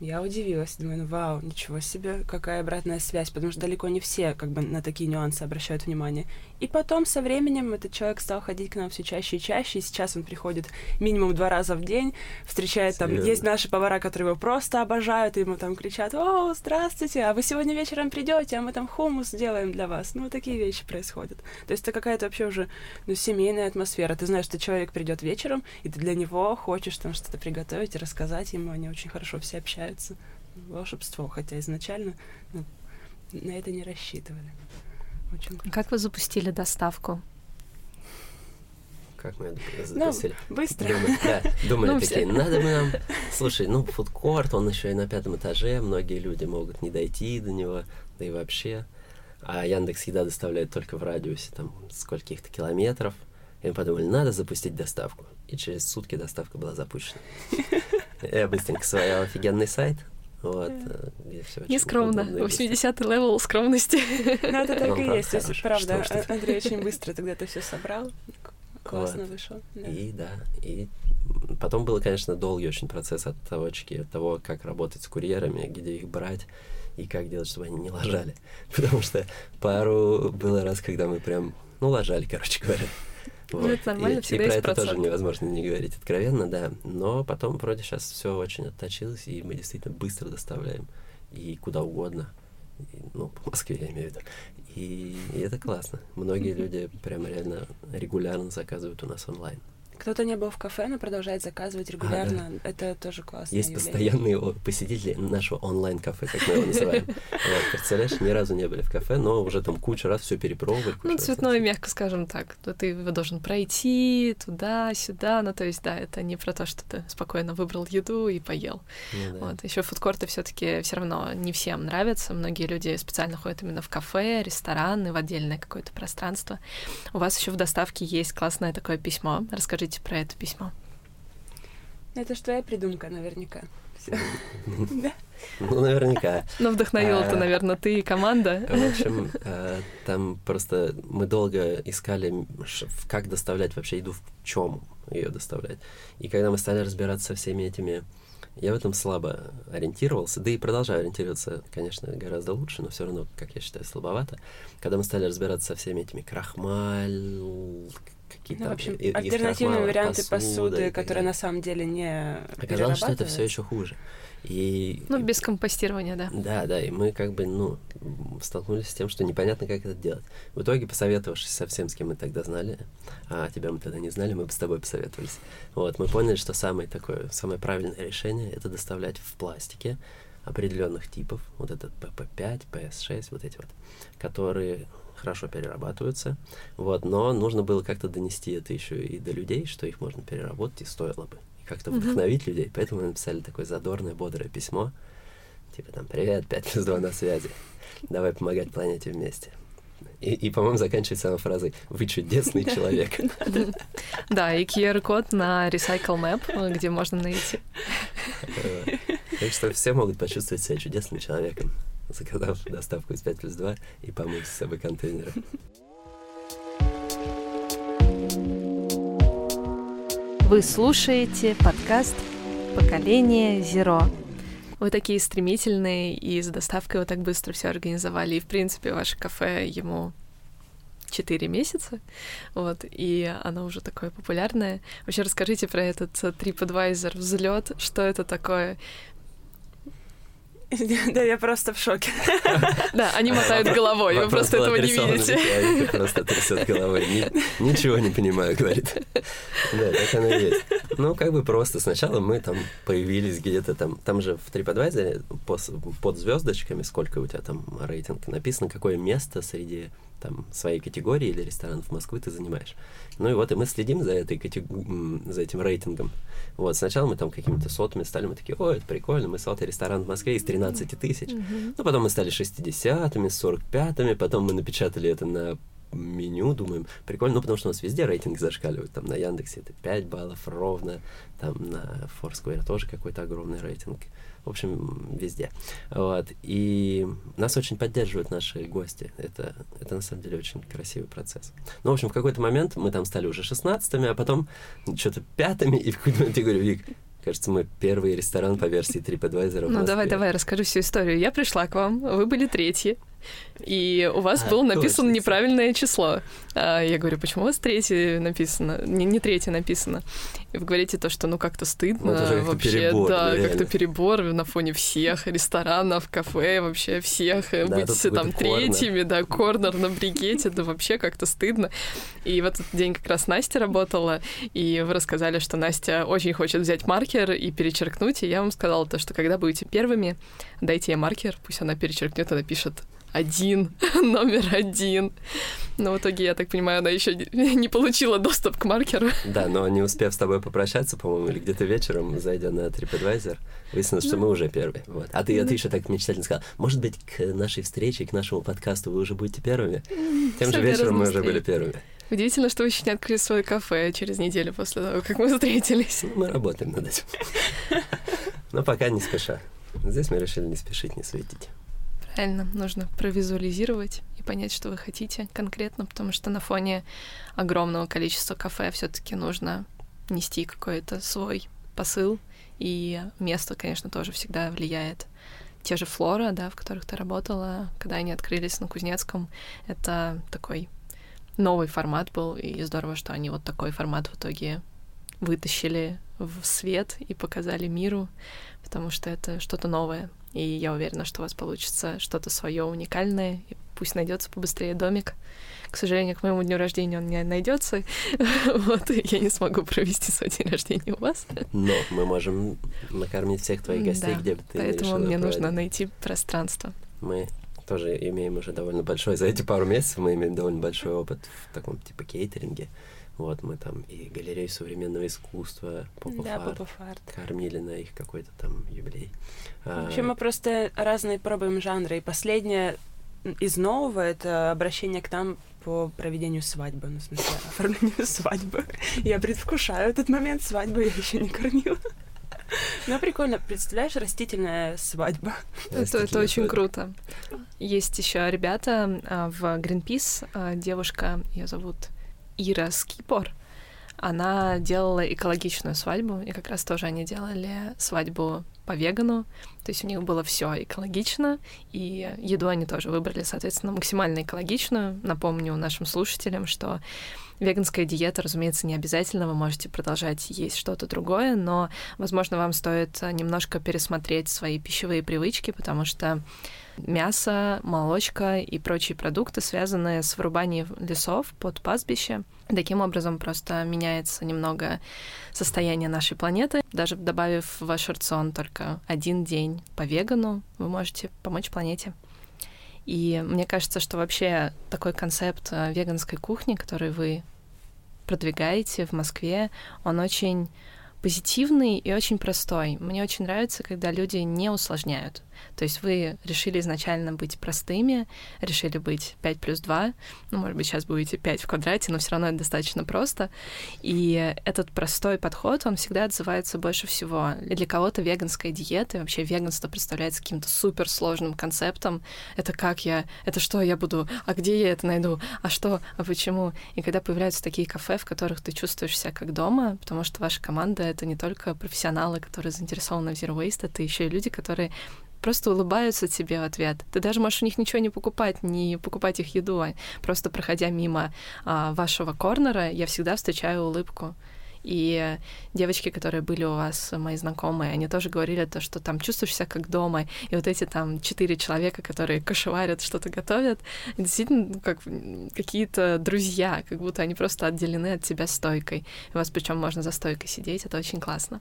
Я удивилась, думаю, ну вау, ничего себе, какая обратная связь, потому что далеко не все как бы на такие нюансы обращают внимание. И потом со временем этот человек стал ходить к нам все чаще и чаще, и сейчас он приходит минимум два раза в день, встречает там, Серьезно? есть наши повара, которые его просто обожают, и ему там кричат, о, здравствуйте, а вы сегодня вечером придете, а мы там хумус сделаем для вас. Ну, такие вещи происходят. То есть это какая-то вообще уже ну, семейная атмосфера. Ты знаешь, что человек придет вечером, и ты для него хочешь там что-то приготовить и рассказать ему, они очень хорошо все общаются. Волшебство, хотя изначально ну, на это не рассчитывали. Очень круто. Как вы запустили доставку? Как мы это Ну, запустили? быстро. Думали, да, думали Ну, такие, все. надо бы нам... Слушай, ну, фудкорт, он еще и на пятом этаже, многие люди могут не дойти до него, да и вообще. А Яндекс Еда доставляет только в радиусе там скольких-то километров. И мы подумали, надо запустить доставку. И через сутки доставка была запущена. Я быстренько своял офигенный сайт, вот, э, где все Нескромно. 80-й левел скромности. Ну, это так и есть. Правда, ты. А- Андрей очень быстро тогда это все собрал. Классно вышел. И да, и потом был, конечно, долгий очень процесс от точки, от того, как работать с курьерами, где их брать и как делать, чтобы они не лажали. Потому что пару было раз, когда мы прям, ну, лажали, короче говоря. Ну, это нормально, и, всегда и про это тоже процент. невозможно не говорить откровенно, да. Но потом вроде сейчас все очень отточилось, и мы действительно быстро доставляем и куда угодно. И, ну, по Москве я имею в виду. И, и это классно. Многие люди прямо реально регулярно заказывают у нас онлайн. Кто-то не был в кафе, но продолжает заказывать регулярно. Это тоже классно. Есть постоянные о- посетители нашего онлайн-кафе, как мы его называем. Вот, представляешь, ни разу не были в кафе, но уже там кучу раз все перепробовали. Ну, цветное, мягко скажем так. Ты его должен пройти туда-сюда. Ну, то есть, да, это не про то, что ты спокойно выбрал еду и поел. Ну да. Вот. Еще фудкорты все-таки все равно не всем нравятся. Многие люди специально ходят именно в кафе, рестораны, в отдельное какое-то пространство. У вас еще в доставке есть классное такое письмо. Расскажите про это письмо. Это ж твоя придумка, наверняка. Ну, наверняка. Ну, вдохновила-то, А. наверное, ты и команда. В общем, э, там просто мы долго искали, как доставлять вообще еду, в чем ее доставлять. И когда мы стали разбираться со всеми этими, я в этом слабо ориентировался, да и продолжаю ориентироваться, конечно, гораздо лучше, но все равно, как я считаю, слабовато. Когда мы стали разбираться со всеми этими крахмаль, какие-то Ну, в общем, и- из альтернативные варианты посуды, так которые на самом деле не Оказалось, что это все еще хуже. И, Ну, без компостирования, да. да, да, и мы как бы, ну, столкнулись с тем, что непонятно, как это делать. В итоге, посоветовавшись со всем, с кем мы тогда знали, а тебя мы тогда не знали, мы бы с тобой посоветовались. Вот, мы поняли, что самое такое, самое правильное решение — это доставлять в пластике определенных типов, вот этот ПП-5, ПС-6, вот эти вот, которые хорошо перерабатываются, вот, но нужно было как-то донести это еще и до людей, что их можно переработать, и стоило бы, и как-то Мгм. вдохновить людей, поэтому мы написали такое задорное, бодрое письмо, Типа там, привет, 5 плюс 2 на связи. Давай помогать планете вместе. И, и, по-моему, заканчивается она фразой «Вы чудесный человек». Да, и QR-код на Recycle Map, где можно найти. Так что все могут почувствовать себя чудесным человеком, заказав доставку из 5 плюс 2 и помыть с собой контейнеры. Вы слушаете подкаст «Поколение Зеро». Вы такие стремительные, и с доставкой вы так быстро все организовали. И, в принципе, ваше кафе ему 4 месяца, вот, и оно уже такое популярное. Вообще расскажите про этот э, TripAdvisor взлет, что это такое? Да, я просто в шоке. Да, они мотают головой, вы просто этого не видите. А просто трясет головой. Ни- ничего не понимаю, говорит. Да, так оно и есть. Ну, как бы просто. Сначала мы там появились где-то там. Там же в TripAdvisor под звездочками, сколько у тебя там рейтинг, написано, какое место среди там своей категории или ресторанов Москвы ты занимаешь. Ну и вот и мы следим за, этой катег- м, за этим рейтингом. Вот, сначала мы там какими-то сотами стали, мы такие, ой, это прикольно, мы сотый ресторан в Москве из 13 тысяч. Мгм. Ну, потом мы стали 60-ми, 45-ми, потом мы напечатали это на меню, думаем, прикольно, ну, потому что у нас везде рейтинг зашкаливает, там на Яндексе это 5 баллов ровно, там на Foursquare тоже какой-то огромный рейтинг, в общем, везде. Вот, и нас очень поддерживают наши гости, это, это на самом деле очень красивый процесс. Ну, в общем, в какой-то момент мы там стали уже 16-ми, а потом что-то пятыми, и в какой-то момент я говорю, Вик, Кажется, мы первый ресторан по версии TripAdvisor. Ну давай, давай, расскажу всю историю. Я пришла к вам, вы были третьи. И у вас а, было написано точно. неправильное число. А я говорю, почему у вас третье написано? Не, не третье написано. И вы говорите то, что ну как-то стыдно ну, вообще, перебор, да, да как-то перебор на фоне всех ресторанов, кафе, вообще всех, да, быть там третьими, да, корнер на бригете, да вообще как-то стыдно. И в этот день как раз Настя работала, и вы рассказали, что Настя очень хочет взять маркер и перечеркнуть, и я вам сказала то, что когда будете первыми, дайте ей маркер, пусть она перечеркнет и напишет один, номер один. Но в итоге, я так понимаю, она еще не получила доступ к маркеру. Да, но не успев с тобой попрощаться, по-моему, или где-то вечером, зайдя на TripAdvisor, выяснилось, что мы уже первые. Вот. А ты, а ты еще так мечтательно сказала, может быть, к нашей встрече, к нашему подкасту вы уже будете первыми? Тем же вечером мы уже были первыми. Удивительно, что вы еще не открыли свое кафе через неделю после того, как мы встретились. Ну, мы работаем над этим. Но пока не спеша. Здесь мы решили не спешить, не светить. Правильно, нужно провизуализировать понять, что вы хотите конкретно, потому что на фоне огромного количества кафе все-таки нужно нести какой-то свой посыл, и место, конечно, тоже всегда влияет. Те же Флора, да, в которых ты работала, когда они открылись на Кузнецком, это такой новый формат был, и здорово, что они вот такой формат в итоге вытащили в свет и показали миру, потому что это что-то новое. И я уверена, что у вас получится что-то свое уникальное, и пусть найдется побыстрее домик. К сожалению, к моему дню рождения он не найдется. вот, я не смогу провести свой день рождения у вас. Но мы можем накормить всех твоих гостей, да, где бы ты Поэтому мне нужно найти пространство. Мы тоже имеем уже довольно большой, за эти пару месяцев мы имеем довольно большой опыт в таком типа кейтеринге. Вот мы там и галерею современного искусства, Попов да, Арт. кормили на их какой-то там юбилей. Вообще а... мы просто разные пробуем жанры. И последнее из нового — это обращение к нам по проведению свадьбы, ну, в смысле, оформлению свадьбы. Я предвкушаю этот момент свадьбы, я еще не кормила. Ну, прикольно. Представляешь, растительная свадьба. Это, это очень круто. Есть еще ребята а, в Greenpeace, а, девушка, ее зовут Ира Скипор, она делала экологичную свадьбу, и как раз тоже они делали свадьбу по вегану, то есть у них было все экологично, и еду они тоже выбрали, соответственно, максимально экологичную. Напомню нашим слушателям, что веганская диета, разумеется, не обязательно, вы можете продолжать есть что-то другое, но, возможно, вам стоит немножко пересмотреть свои пищевые привычки, потому что мясо, молочка и прочие продукты, связанные с вырубанием лесов под пастбище. Таким образом просто меняется немного состояние нашей планеты. Даже добавив в ваш рацион только один день по вегану, вы можете помочь планете. И мне кажется, что вообще такой концепт э, веганской кухни, который вы продвигаете в Москве, он очень позитивный и очень простой. Мне очень нравится, когда люди не усложняют. То есть вы решили изначально быть простыми, решили быть 5 плюс 2, ну, может быть, сейчас будете 5 в квадрате, но все равно это достаточно просто. И этот простой подход, он всегда отзывается больше всего. И для кого-то веганская диета, и вообще веганство представляется каким-то суперсложным концептом. Это как я, это что я буду, а где я это найду, а что, а почему? И когда появляются такие кафе, в которых ты чувствуешь себя как дома, потому что ваша команда — это не только профессионалы, которые заинтересованы в Zero Waste, это еще и люди, которые просто улыбаются тебе в ответ. Ты даже можешь у них ничего не покупать, не покупать их еду, а просто проходя мимо а, вашего корнера, я всегда встречаю улыбку. И девочки, которые были у вас, мои знакомые, они тоже говорили то, что там чувствуешь себя как дома. И вот эти там четыре человека, которые кошеварят, что-то готовят, действительно как какие-то друзья, как будто они просто отделены от тебя стойкой. И у вас причем можно за стойкой сидеть, это очень классно.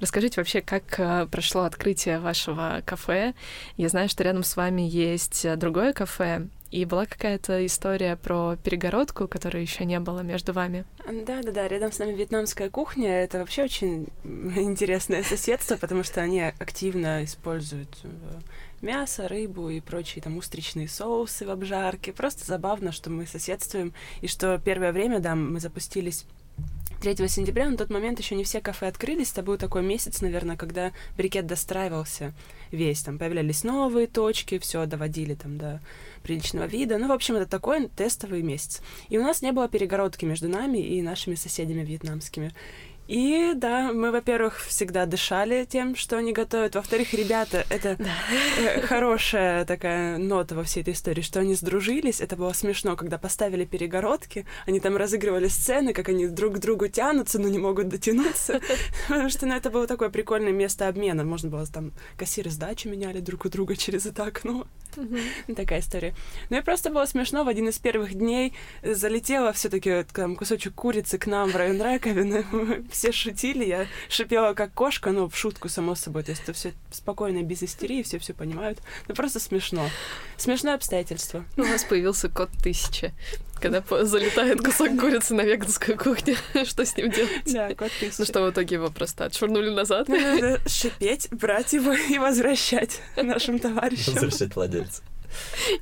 Расскажите вообще, как э, прошло открытие вашего кафе. Я знаю, что рядом с вами есть другое кафе, и была какая-то история про перегородку, которой еще не было между вами. Да, да, да. Рядом с нами вьетнамская кухня. Это вообще очень интересное соседство, потому что они активно используют э, мясо, рыбу и прочие там устричные соусы в обжарке. Просто забавно, что мы соседствуем, и что первое время, да, мы запустились 3 сентября, на тот момент еще не все кафе открылись, это был такой месяц, наверное, когда брикет достраивался весь, там появлялись новые точки, все доводили там до приличного вида. Ну, в общем, это такой тестовый месяц. И у нас не было перегородки между нами и нашими соседями вьетнамскими. И да, мы, во-первых, всегда дышали тем, что они готовят. Во-вторых, ребята, это да. хорошая такая нота во всей этой истории, что они сдружились. Это было смешно, когда поставили перегородки, они там разыгрывали сцены, как они друг к другу тянутся, но не могут дотянуться. Потому что ну, это было такое прикольное место обмена. Можно было там кассиры сдачи меняли друг у друга через это окно. Такая история. Ну и просто было смешно. В один из первых дней залетела все-таки там кусочек курицы к нам в район раковины все шутили, я шипела как кошка, но в шутку, само собой. То есть это все спокойно, без истерии, все все понимают. Ну просто смешно. Смешное обстоятельство. У нас появился код тысяча. Когда залетает кусок курицы на веганскую кухню, что с ним делать? Да, тысяча. Ну что, в итоге его просто отшвырнули назад? Надо шипеть, брать его и возвращать нашим товарищам. Возвращать владельцу.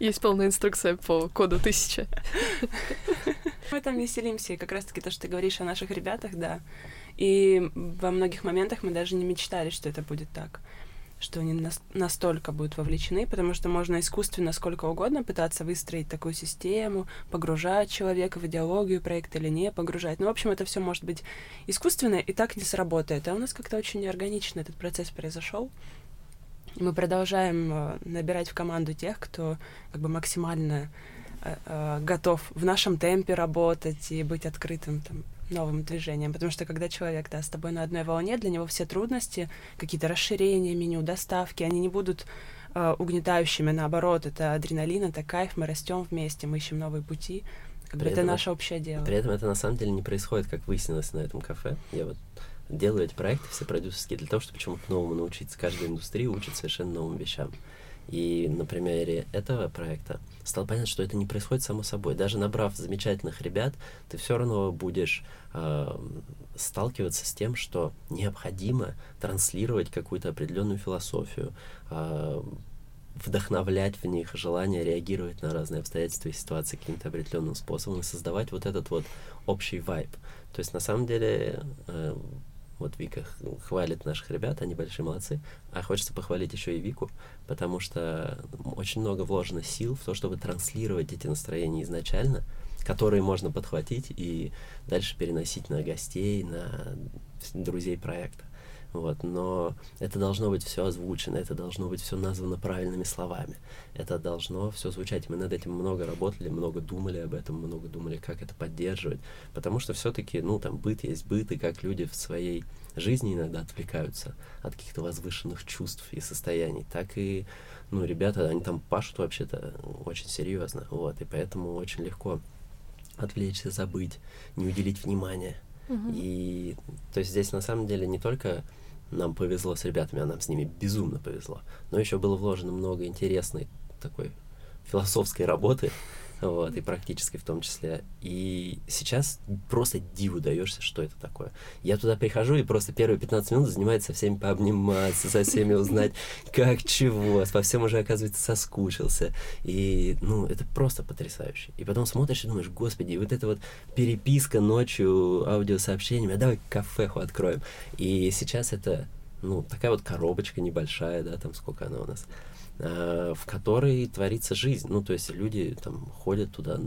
Есть полная инструкция по коду тысяча. Мы там веселимся, и как раз-таки то, что ты говоришь о наших ребятах, да. И во многих моментах мы даже не мечтали, что это будет так что они нас настолько будут вовлечены, потому что можно искусственно сколько угодно пытаться выстроить такую систему, погружать человека в идеологию проекта или не погружать. Ну, в общем, это все может быть искусственно и так не сработает. А у нас как-то очень неорганично этот процесс произошел. Мы продолжаем э, набирать в команду тех, кто как бы максимально э, э, готов в нашем темпе работать и быть открытым там, новым движением, потому что когда человек да, с тобой на одной волне, для него все трудности, какие-то расширения меню, доставки, они не будут э, угнетающими, наоборот, это адреналин, это кайф, мы растем вместе, мы ищем новые пути, как бы это наше общее дело. При этом это на самом деле не происходит, как выяснилось на этом кафе. Я вот делаю эти проекты все продюсерские для того, чтобы чему-то новому научиться. Каждая индустрия учит совершенно новым вещам. И на примере этого проекта стало понятно, что это не происходит само собой. Даже набрав замечательных ребят, ты все равно будешь э, сталкиваться с тем, что необходимо транслировать какую-то определенную философию, э, вдохновлять в них желание реагировать на разные обстоятельства и ситуации каким-то определенным способом и создавать вот этот вот общий вайб. То есть на самом деле э, вот Вика хвалит наших ребят, они большие молодцы. А хочется похвалить еще и Вику, потому что очень много вложено сил в то, чтобы транслировать эти настроения изначально, которые можно подхватить и дальше переносить на гостей, на друзей проекта. Вот, но это должно быть все озвучено, это должно быть все названо правильными словами. Это должно все звучать. Мы над этим много работали, много думали об этом, много думали, как это поддерживать. Потому что все-таки, ну, там быт есть быт, и как люди в своей жизни иногда отвлекаются от каких-то возвышенных чувств и состояний, так и, ну, ребята, они там пашут вообще-то очень серьезно. Вот, и поэтому очень легко отвлечься, забыть, не уделить внимания. Uh-huh. И то есть здесь на самом деле не только нам повезло с ребятами, а нам с ними безумно повезло. Но еще было вложено много интересной такой философской работы, вот, и практической в том числе. И сейчас просто диву даешься, что это такое. Я туда прихожу и просто первые 15 минут занимается со всеми пообниматься, со всеми узнать, как чего, по всем уже, оказывается, соскучился. И, ну, это просто потрясающе. И потом смотришь и думаешь, господи, вот эта вот переписка ночью аудиосообщениями, а давай кафеху откроем. И сейчас это, ну, такая вот коробочка небольшая, да, там сколько она у нас, в которой творится жизнь. Ну, то есть люди там ходят туда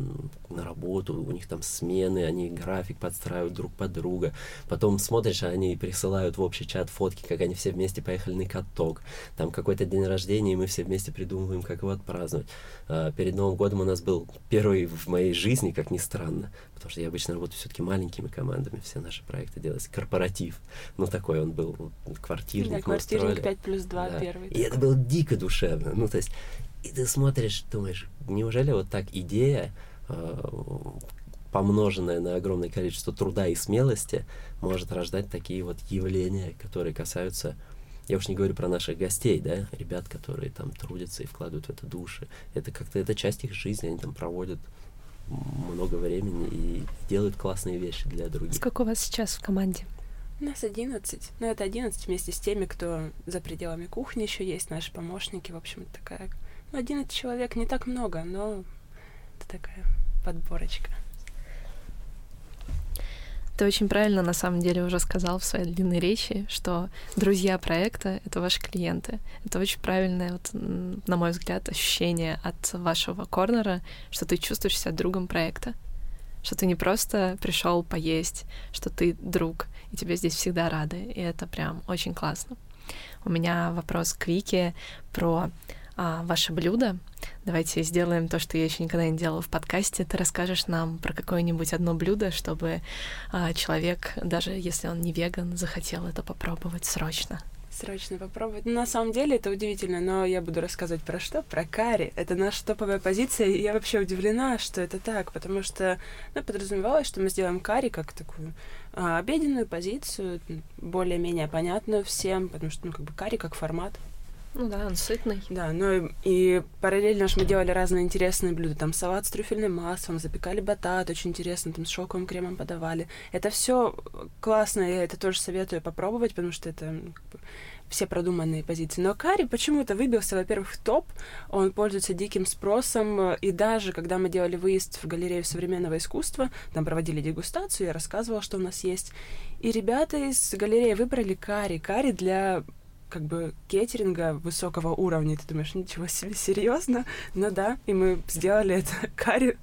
на работу, у них там смены, они график подстраивают друг под друга. Потом смотришь, они присылают в общий чат фотки, как они все вместе поехали на каток. Там какой-то день рождения, и мы все вместе придумываем, как его отпраздновать. Э, перед Новым годом у нас был первый в моей жизни, как ни странно, потому что я обычно работаю все-таки маленькими командами, все наши проекты делаются. Корпоратив. Ну, такой он был, квартирник. Да, квартирник 5 плюс 2 да. первый. И это было дико душевно. Ну, то есть, и ты смотришь, думаешь, неужели вот так идея, э, помноженная на огромное количество труда и смелости, может рождать такие вот явления, которые касаются я уж не говорю про наших гостей, да, ребят, которые там трудятся и вкладывают в это души. Это как-то, это часть их жизни, они там проводят много времени и делают классные вещи для других. Сколько у вас сейчас в команде? Нас 11. Ну, это 11 вместе с теми, кто за пределами кухни еще есть, наши помощники. В общем, такая... Ну, 11 человек не так много, но это такая подборочка. Ты очень правильно, на самом деле, уже сказал в своей длинной речи, что друзья проекта — это ваши клиенты. Это очень правильное, вот, на мой взгляд, ощущение от вашего корнера, что ты чувствуешь себя другом проекта. Что ты не просто пришел поесть, что ты друг, и тебе здесь всегда рады, и это прям очень классно. У меня вопрос к Вике про а, ваше блюдо. Давайте сделаем то, что я еще никогда не делала в подкасте. Ты расскажешь нам про какое-нибудь одно блюдо, чтобы а, человек, даже если он не веган, захотел это попробовать срочно. Срочно попробовать. На самом деле это удивительно, но я буду рассказывать про что? Про карри. Это наша топовая позиция, и я вообще удивлена, что это так, потому что ну, подразумевалось, что мы сделаем карри как такую а, обеденную позицию, более-менее понятную всем, потому что, ну, как бы карри как формат. Ну да, он сытный. Да, ну и, параллельно же мы делали разные интересные блюда. Там салат с трюфельным маслом, запекали батат, очень интересно, там с шелковым кремом подавали. Это все классно, я это тоже советую попробовать, потому что это все продуманные позиции. Но карри почему-то выбился, во-первых, в топ, он пользуется диким спросом, и даже когда мы делали выезд в галерею современного искусства, там проводили дегустацию, я рассказывала, что у нас есть, и ребята из галереи выбрали карри. Карри для как бы кейтеринга высокого уровня. Ты думаешь, ничего себе, серьезно? Ну да, и мы сделали это карри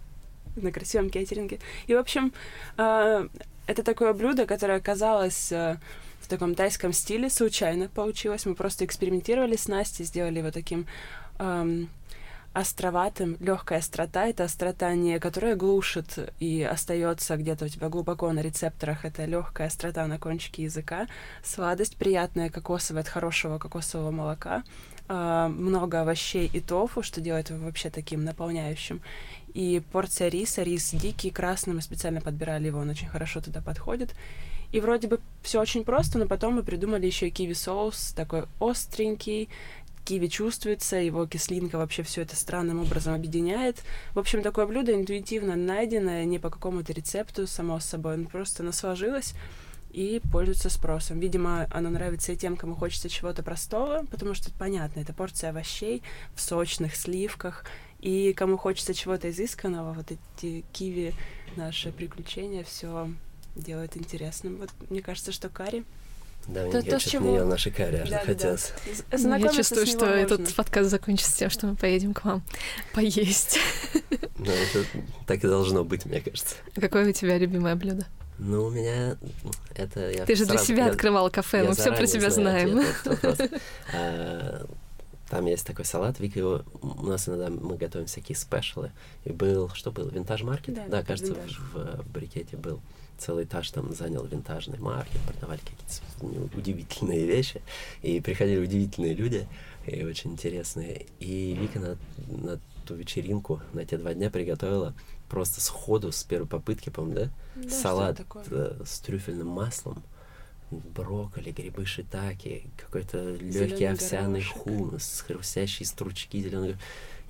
на красивом кейтеринге. И, в общем, э, это такое блюдо, которое оказалось э, в таком тайском стиле, случайно получилось. Мы просто экспериментировали с Настей, сделали его таким островатым. Легкая острота — это острота не которая глушит и остается где-то у тебя глубоко на рецепторах. Это легкая острота на кончике языка. Сладость приятная, кокосовая от хорошего кокосового молока. Э, много овощей и тофу, что делает его вообще таким наполняющим. И порция риса, рис дикий, красный, мы специально подбирали его, он очень хорошо туда подходит. И вроде бы все очень просто, но потом мы придумали еще и киви соус, такой остренький, киви чувствуется, его кислинка вообще все это странным образом объединяет. В общем, такое блюдо интуитивно найденное, не по какому-то рецепту, само собой, оно просто оно сложилось и пользуется спросом. Видимо, оно нравится и тем, кому хочется чего-то простого, потому что понятно, это порция овощей в сочных сливках, и кому хочется чего-то изысканного, вот эти киви, наши приключения, все делает интересным. Вот мне кажется, что карри да, то, то, чего... не наши карри, аж да, захотелось. Да, да. Я чувствую, что можно. этот подкаст закончится тем, что мы поедем к вам поесть. Ну, это так и должно быть, мне кажется. Какое у тебя любимое блюдо? Ну, у меня это... Я Ты же для себя я, открывал кафе, мы все про тебя знаем. А, там есть такой салат, Вика его... У нас иногда мы готовим всякие спешалы. И был... Что был? Винтаж-маркет? Да, да кажется, в, в брикете был целый этаж там занял винтажный маркет, продавали какие-то удивительные вещи, и приходили удивительные люди, и очень интересные. И Вика на, на ту вечеринку, на те два дня приготовила просто сходу, с первой попытки, по-моему, да? да Салат э, с трюфельным маслом, брокколи, грибы шитаки, какой-то легкий овсяный хумус, хрустящие стручки зеленые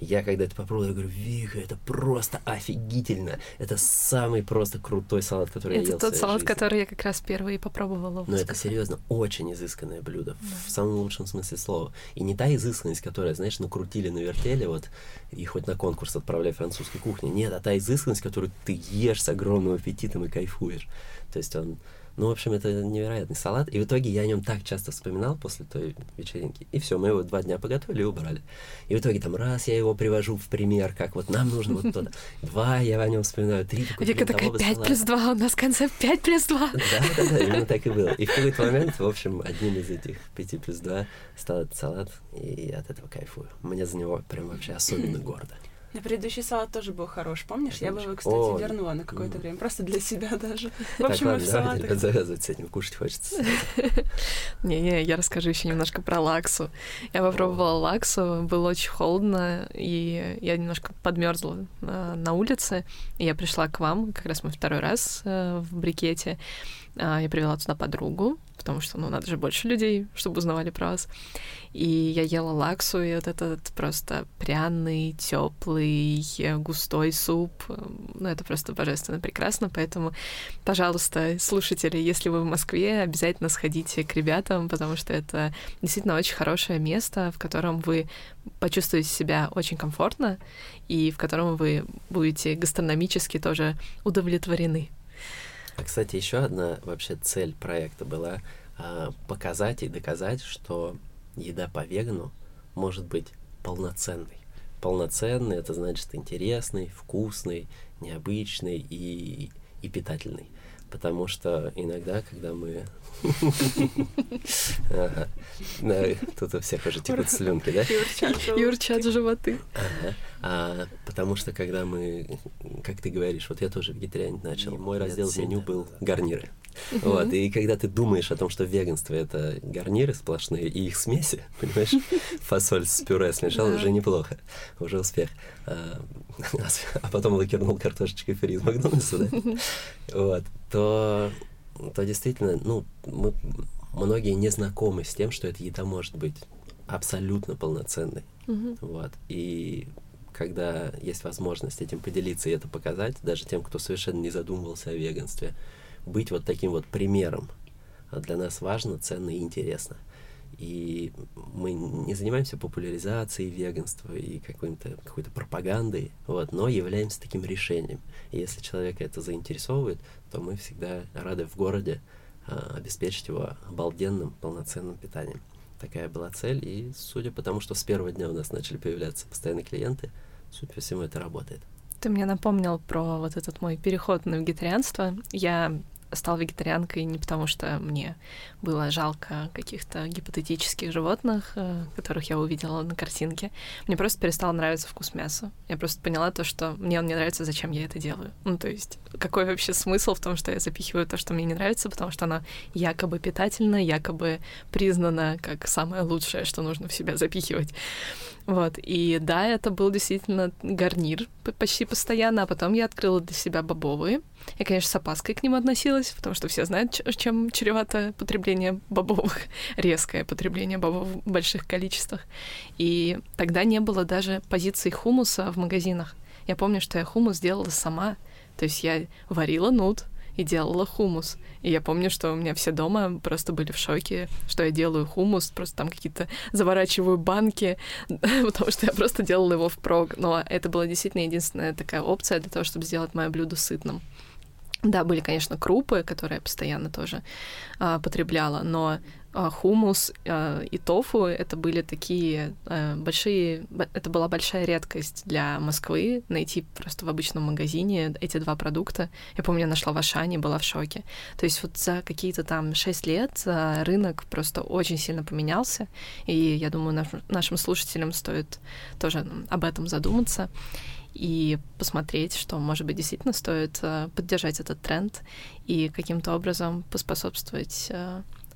я когда это попробовал, я говорю, Вика, это просто офигительно. Это самый просто крутой салат, который это я ел Это тот салат, жизни. который я как раз первый попробовала. Но это серьезно очень изысканное блюдо, да. в самом лучшем смысле слова. И не та изысканность, которая, знаешь, накрутили, навертели, вот, и хоть на конкурс отправляй французской кухни. Нет, а та изысканность, которую ты ешь с огромным аппетитом и кайфуешь. То есть он ну, в общем, это невероятный салат. И в итоге я о нем так часто вспоминал после той вечеринки. И все, мы его два дня поготовили и убрали. И в итоге там раз я его привожу в пример, как вот нам нужно вот то-то. Два я о нем вспоминаю, три такой. Вика такая, пять плюс два, у нас концепт пять плюс два. Да, да, да, именно так и было. И в какой-то момент, в общем, одним из этих пяти плюс два стал этот салат, и я от этого кайфую. Мне за него прям вообще особенно гордо. На предыдущий салат тоже был хорош, помнишь? Я бы его, кстати, О, вернула на какое-то время, просто для себя даже. В общем, мы в салатах... завязывать с этим, кушать хочется. Не-не, я расскажу еще немножко про лаксу. Я попробовала лаксу, было очень холодно, и я немножко подмерзла на улице. И я пришла к вам, как раз мы второй раз э, в брикете. А, я привела туда подругу, потому что, ну, надо же больше людей, чтобы узнавали про вас. И я ела лаксу, и вот этот просто пряный, теплый, густой суп. Ну, это просто божественно прекрасно. Поэтому, пожалуйста, слушатели, если вы в Москве, обязательно сходите к ребятам, потому что это действительно очень хорошее место, в котором вы почувствуете себя очень комфортно и в котором вы будете гастрономически тоже удовлетворены. А, кстати, еще одна вообще цель проекта была а, показать и доказать, что еда по вегану может быть полноценной. Полноценный это значит интересный, вкусный необычный и, и питательный. Потому что иногда, когда мы... Тут у всех уже текут слюнки, да? Юрчат животы. А, потому что когда мы, как ты говоришь, вот я тоже вегетарианить начал, мой раздел меню был гарниры. Вот, и когда ты думаешь о том, что веганство — это гарниры сплошные и их смеси, понимаешь, фасоль с пюре смешал, уже неплохо, уже успех. А, а потом лакернул картошечкой фри из Макдональдса, да? Вот, то, то действительно, ну, мы, многие не знакомы с тем, что эта еда может быть абсолютно полноценной. Вот, и когда есть возможность этим поделиться и это показать, даже тем, кто совершенно не задумывался о веганстве, быть вот таким вот примером а для нас важно, ценно и интересно. И мы не занимаемся популяризацией веганства и какой-то, какой-то пропагандой, вот, но являемся таким решением. И если человека это заинтересовывает, то мы всегда рады в городе а, обеспечить его обалденным, полноценным питанием. Такая была цель, и судя по тому, что с первого дня у нас начали появляться постоянные клиенты, судя по всему, это работает. Ты мне напомнил про вот этот мой переход на вегетарианство. Я стала вегетарианкой не потому, что мне было жалко каких-то гипотетических животных, э, которых я увидела на картинке. Мне просто перестал нравиться вкус мяса. Я просто поняла то, что мне он не нравится, зачем я это делаю. Ну, то есть, какой вообще смысл в том, что я запихиваю то, что мне не нравится, потому что оно якобы питательно, якобы признано как самое лучшее, что нужно в себя запихивать. Вот, и да, это был действительно гарнир почти постоянно, а потом я открыла для себя бобовые. Я, конечно, с опаской к ним относилась, потому что все знают, чем чревато потребление бобовых, резкое потребление бобов в больших количествах. И тогда не было даже позиции хумуса в магазинах. Я помню, что я хумус делала сама. То есть я варила нут, и делала хумус. И я помню, что у меня все дома просто были в шоке, что я делаю хумус, просто там какие-то заворачиваю банки, потому что я просто делала его впрок. Но это была действительно единственная такая опция для того, чтобы сделать мое блюдо сытным. Да, были, конечно, крупы, которые я постоянно тоже а, потребляла, но хумус а, и тофу это были такие а, большие, это была большая редкость для Москвы найти просто в обычном магазине эти два продукта. Я помню, я нашла в Ашане, была в шоке. То есть вот за какие-то там шесть лет а, рынок просто очень сильно поменялся, и я думаю, наш, нашим слушателям стоит тоже об этом задуматься и посмотреть, что, может быть, действительно стоит поддержать этот тренд и каким-то образом поспособствовать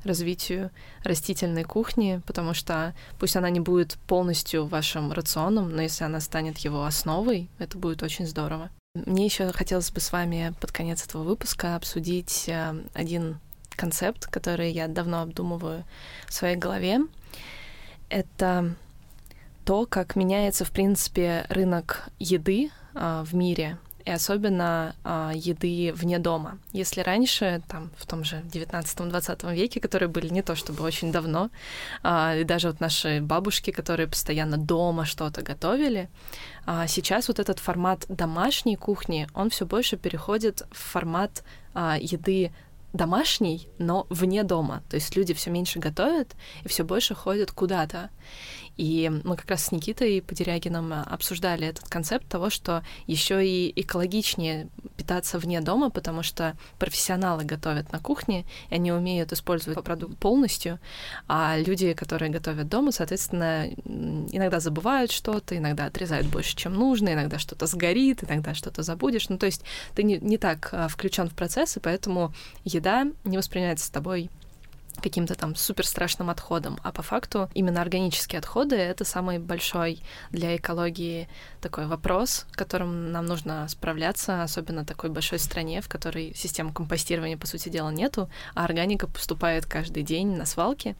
развитию растительной кухни, потому что пусть она не будет полностью вашим рационом, но если она станет его основой, это будет очень здорово. Мне еще хотелось бы с вами под конец этого выпуска обсудить э, один концепт, который я давно обдумываю в своей голове. Это то, как меняется, в принципе, рынок еды а, в мире, и особенно а, еды вне дома. Если раньше, там, в том же 19-20 веке, которые были не то чтобы очень давно, а, и даже вот наши бабушки, которые постоянно дома что-то готовили, а, сейчас вот этот формат домашней кухни, он все больше переходит в формат а, еды домашней, но вне дома. То есть люди все меньше готовят и все больше ходят куда-то. И мы как раз с Никитой Подерягином э, обсуждали этот концепт того, что еще и экологичнее питаться вне дома, потому что профессионалы готовят на кухне, и они умеют использовать продукт полностью, а люди, которые готовят дома, соответственно, иногда забывают что-то, иногда отрезают больше, чем нужно, иногда что-то сгорит, иногда что-то забудешь. Ну, то есть ты не, не так а, включен в процесс, и поэтому еда не воспринимается с тобой каким-то там супер страшным отходом, а по факту именно органические отходы — это самый большой для экологии такой вопрос, которым нам нужно справляться, особенно такой большой стране, в которой системы компостирования, по сути дела, нету, а органика поступает каждый день на свалке.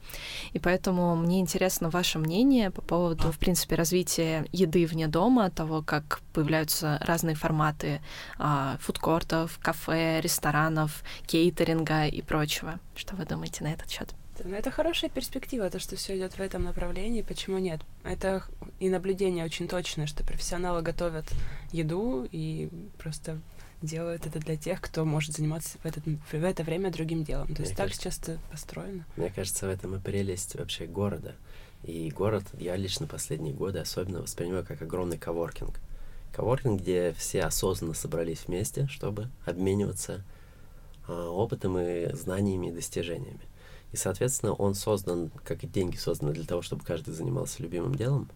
И поэтому мне интересно ваше мнение по поводу, в принципе, развития еды вне дома, того, как появляются разные форматы а, фудкортов, кафе, ресторанов, кейтеринга и прочего. Что вы думаете на этот счет? Ну, это хорошая перспектива, то, что все идет в этом направлении. Почему нет? Это и наблюдение очень точное, что профессионалы готовят еду и просто делают это для тех, кто может заниматься в, этот, в это время другим делом. То есть Мне так кажется, сейчас это построено. Мне кажется, в этом и прелесть вообще города. И город я лично последние годы особенно воспринимаю как огромный коворкинг. Коворкинг, где все осознанно собрались вместе, чтобы обмениваться а, опытом и знаниями и достижениями. И, соответственно, он создан, как и деньги созданы для того, чтобы каждый занимался любимым делом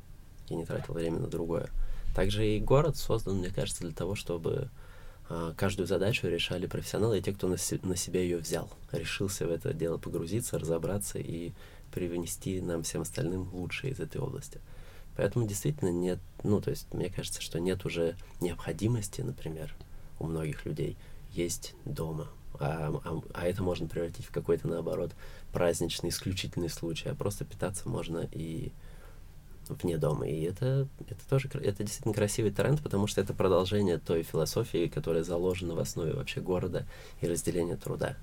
и не тратил время на другое. Также и город создан, мне кажется, для того, чтобы а, каждую задачу решали профессионалы и те, кто на, се- на себя ее взял, решился в это дело погрузиться, разобраться и привнести нам всем остальным лучшее из этой области. Поэтому действительно нет, ну, то есть мне кажется, что нет уже необходимости, например, у многих людей есть дома, а, а, а это можно превратить в какой-то, наоборот, праздничный, исключительный случай, а просто питаться можно и вне дома. И это, это тоже это действительно красивый тренд, потому что это продолжение той философии, которая заложена в основе вообще города и разделения труда.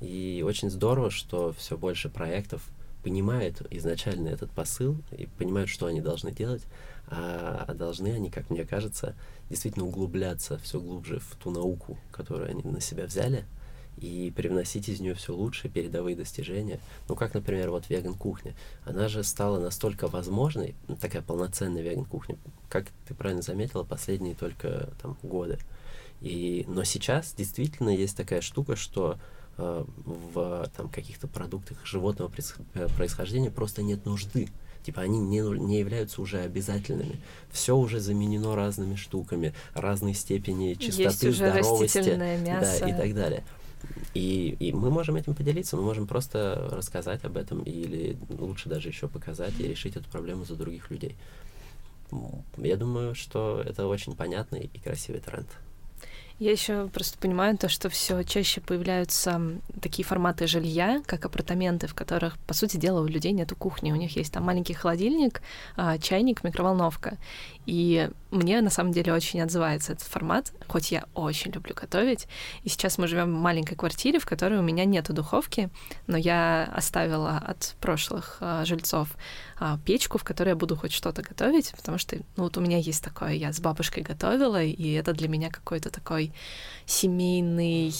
И очень здорово, что все больше проектов понимают изначально этот посыл и понимают, что они должны делать, а, а должны они, как мне кажется, действительно углубляться все глубже в ту науку, которую они на себя взяли, и привносить из нее все лучшие передовые достижения. Ну, как, например, вот веган-кухня. Она же стала настолько возможной, такая полноценная веган-кухня, как ты правильно заметила, последние только там годы. И, но сейчас действительно есть такая штука, что в там, каких-то продуктах животного э, происхождения просто нет нужды. Типа они не, не являются уже обязательными. Все уже заменено разными штуками, разной степени чистоты, Есть здоровости мясо. да, и так далее. И, и мы можем этим поделиться, мы можем просто рассказать об этом или лучше даже еще показать и решить эту проблему за других людей. Я думаю, что это очень понятный и красивый тренд. Я еще просто понимаю то, что все чаще появляются такие форматы жилья, как апартаменты, в которых, по сути дела, у людей нету кухни. У них есть там маленький холодильник, а, чайник, микроволновка. И мне на самом деле очень отзывается этот формат, хоть я очень люблю готовить. И сейчас мы живем в маленькой квартире, в которой у меня нету духовки, но я оставила от прошлых а, жильцов а, печку, в которой я буду хоть что-то готовить, потому что ну, вот у меня есть такое, я с бабушкой готовила, и это для меня какой-то такой семейный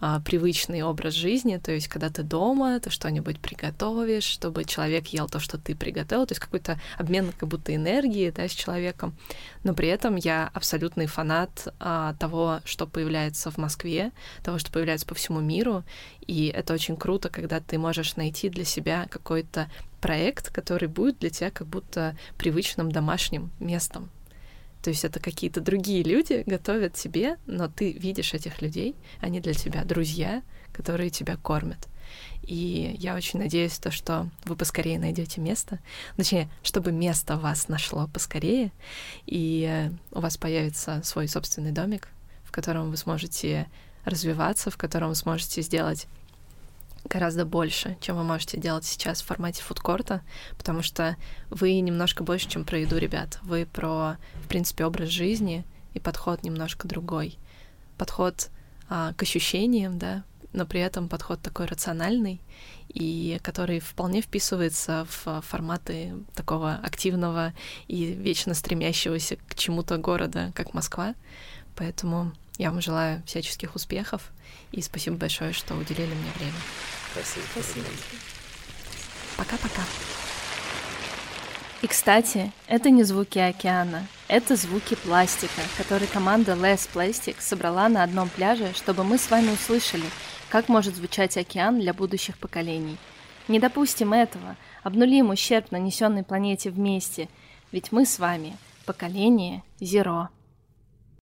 а, привычный образ жизни, то есть когда ты дома, ты что-нибудь приготовишь, чтобы человек ел то, что ты приготовил, то есть какой-то обмен как будто энергии да, с человеком, но при этом я абсолютный фанат а, того, что появляется в Москве, того, что появляется по всему миру, и это очень круто, когда ты можешь найти для себя какой-то проект, который будет для тебя как будто привычным домашним местом, то есть это какие-то другие люди готовят тебе, но ты видишь этих людей, они для тебя друзья, которые тебя кормят. И я очень надеюсь, то, что вы поскорее найдете место, точнее, чтобы место вас нашло поскорее, и у вас появится свой собственный домик, в котором вы сможете развиваться, в котором вы сможете сделать гораздо больше, чем вы можете делать сейчас в формате фудкорта, потому что вы немножко больше, чем про еду, ребят. Вы про, в принципе, образ жизни и подход немножко другой. Подход а, к ощущениям, да, но при этом подход такой рациональный и который вполне вписывается в форматы такого активного и вечно стремящегося к чему-то города, как Москва. Поэтому я вам желаю всяческих успехов и спасибо большое, что уделили мне время. Спасибо. Спасибо. Пока-пока. И, кстати, это не звуки океана, это звуки пластика, который команда Less Plastic собрала на одном пляже, чтобы мы с вами услышали, как может звучать океан для будущих поколений. Не допустим этого, обнулим ущерб, нанесенный планете вместе, ведь мы с вами поколение Зеро.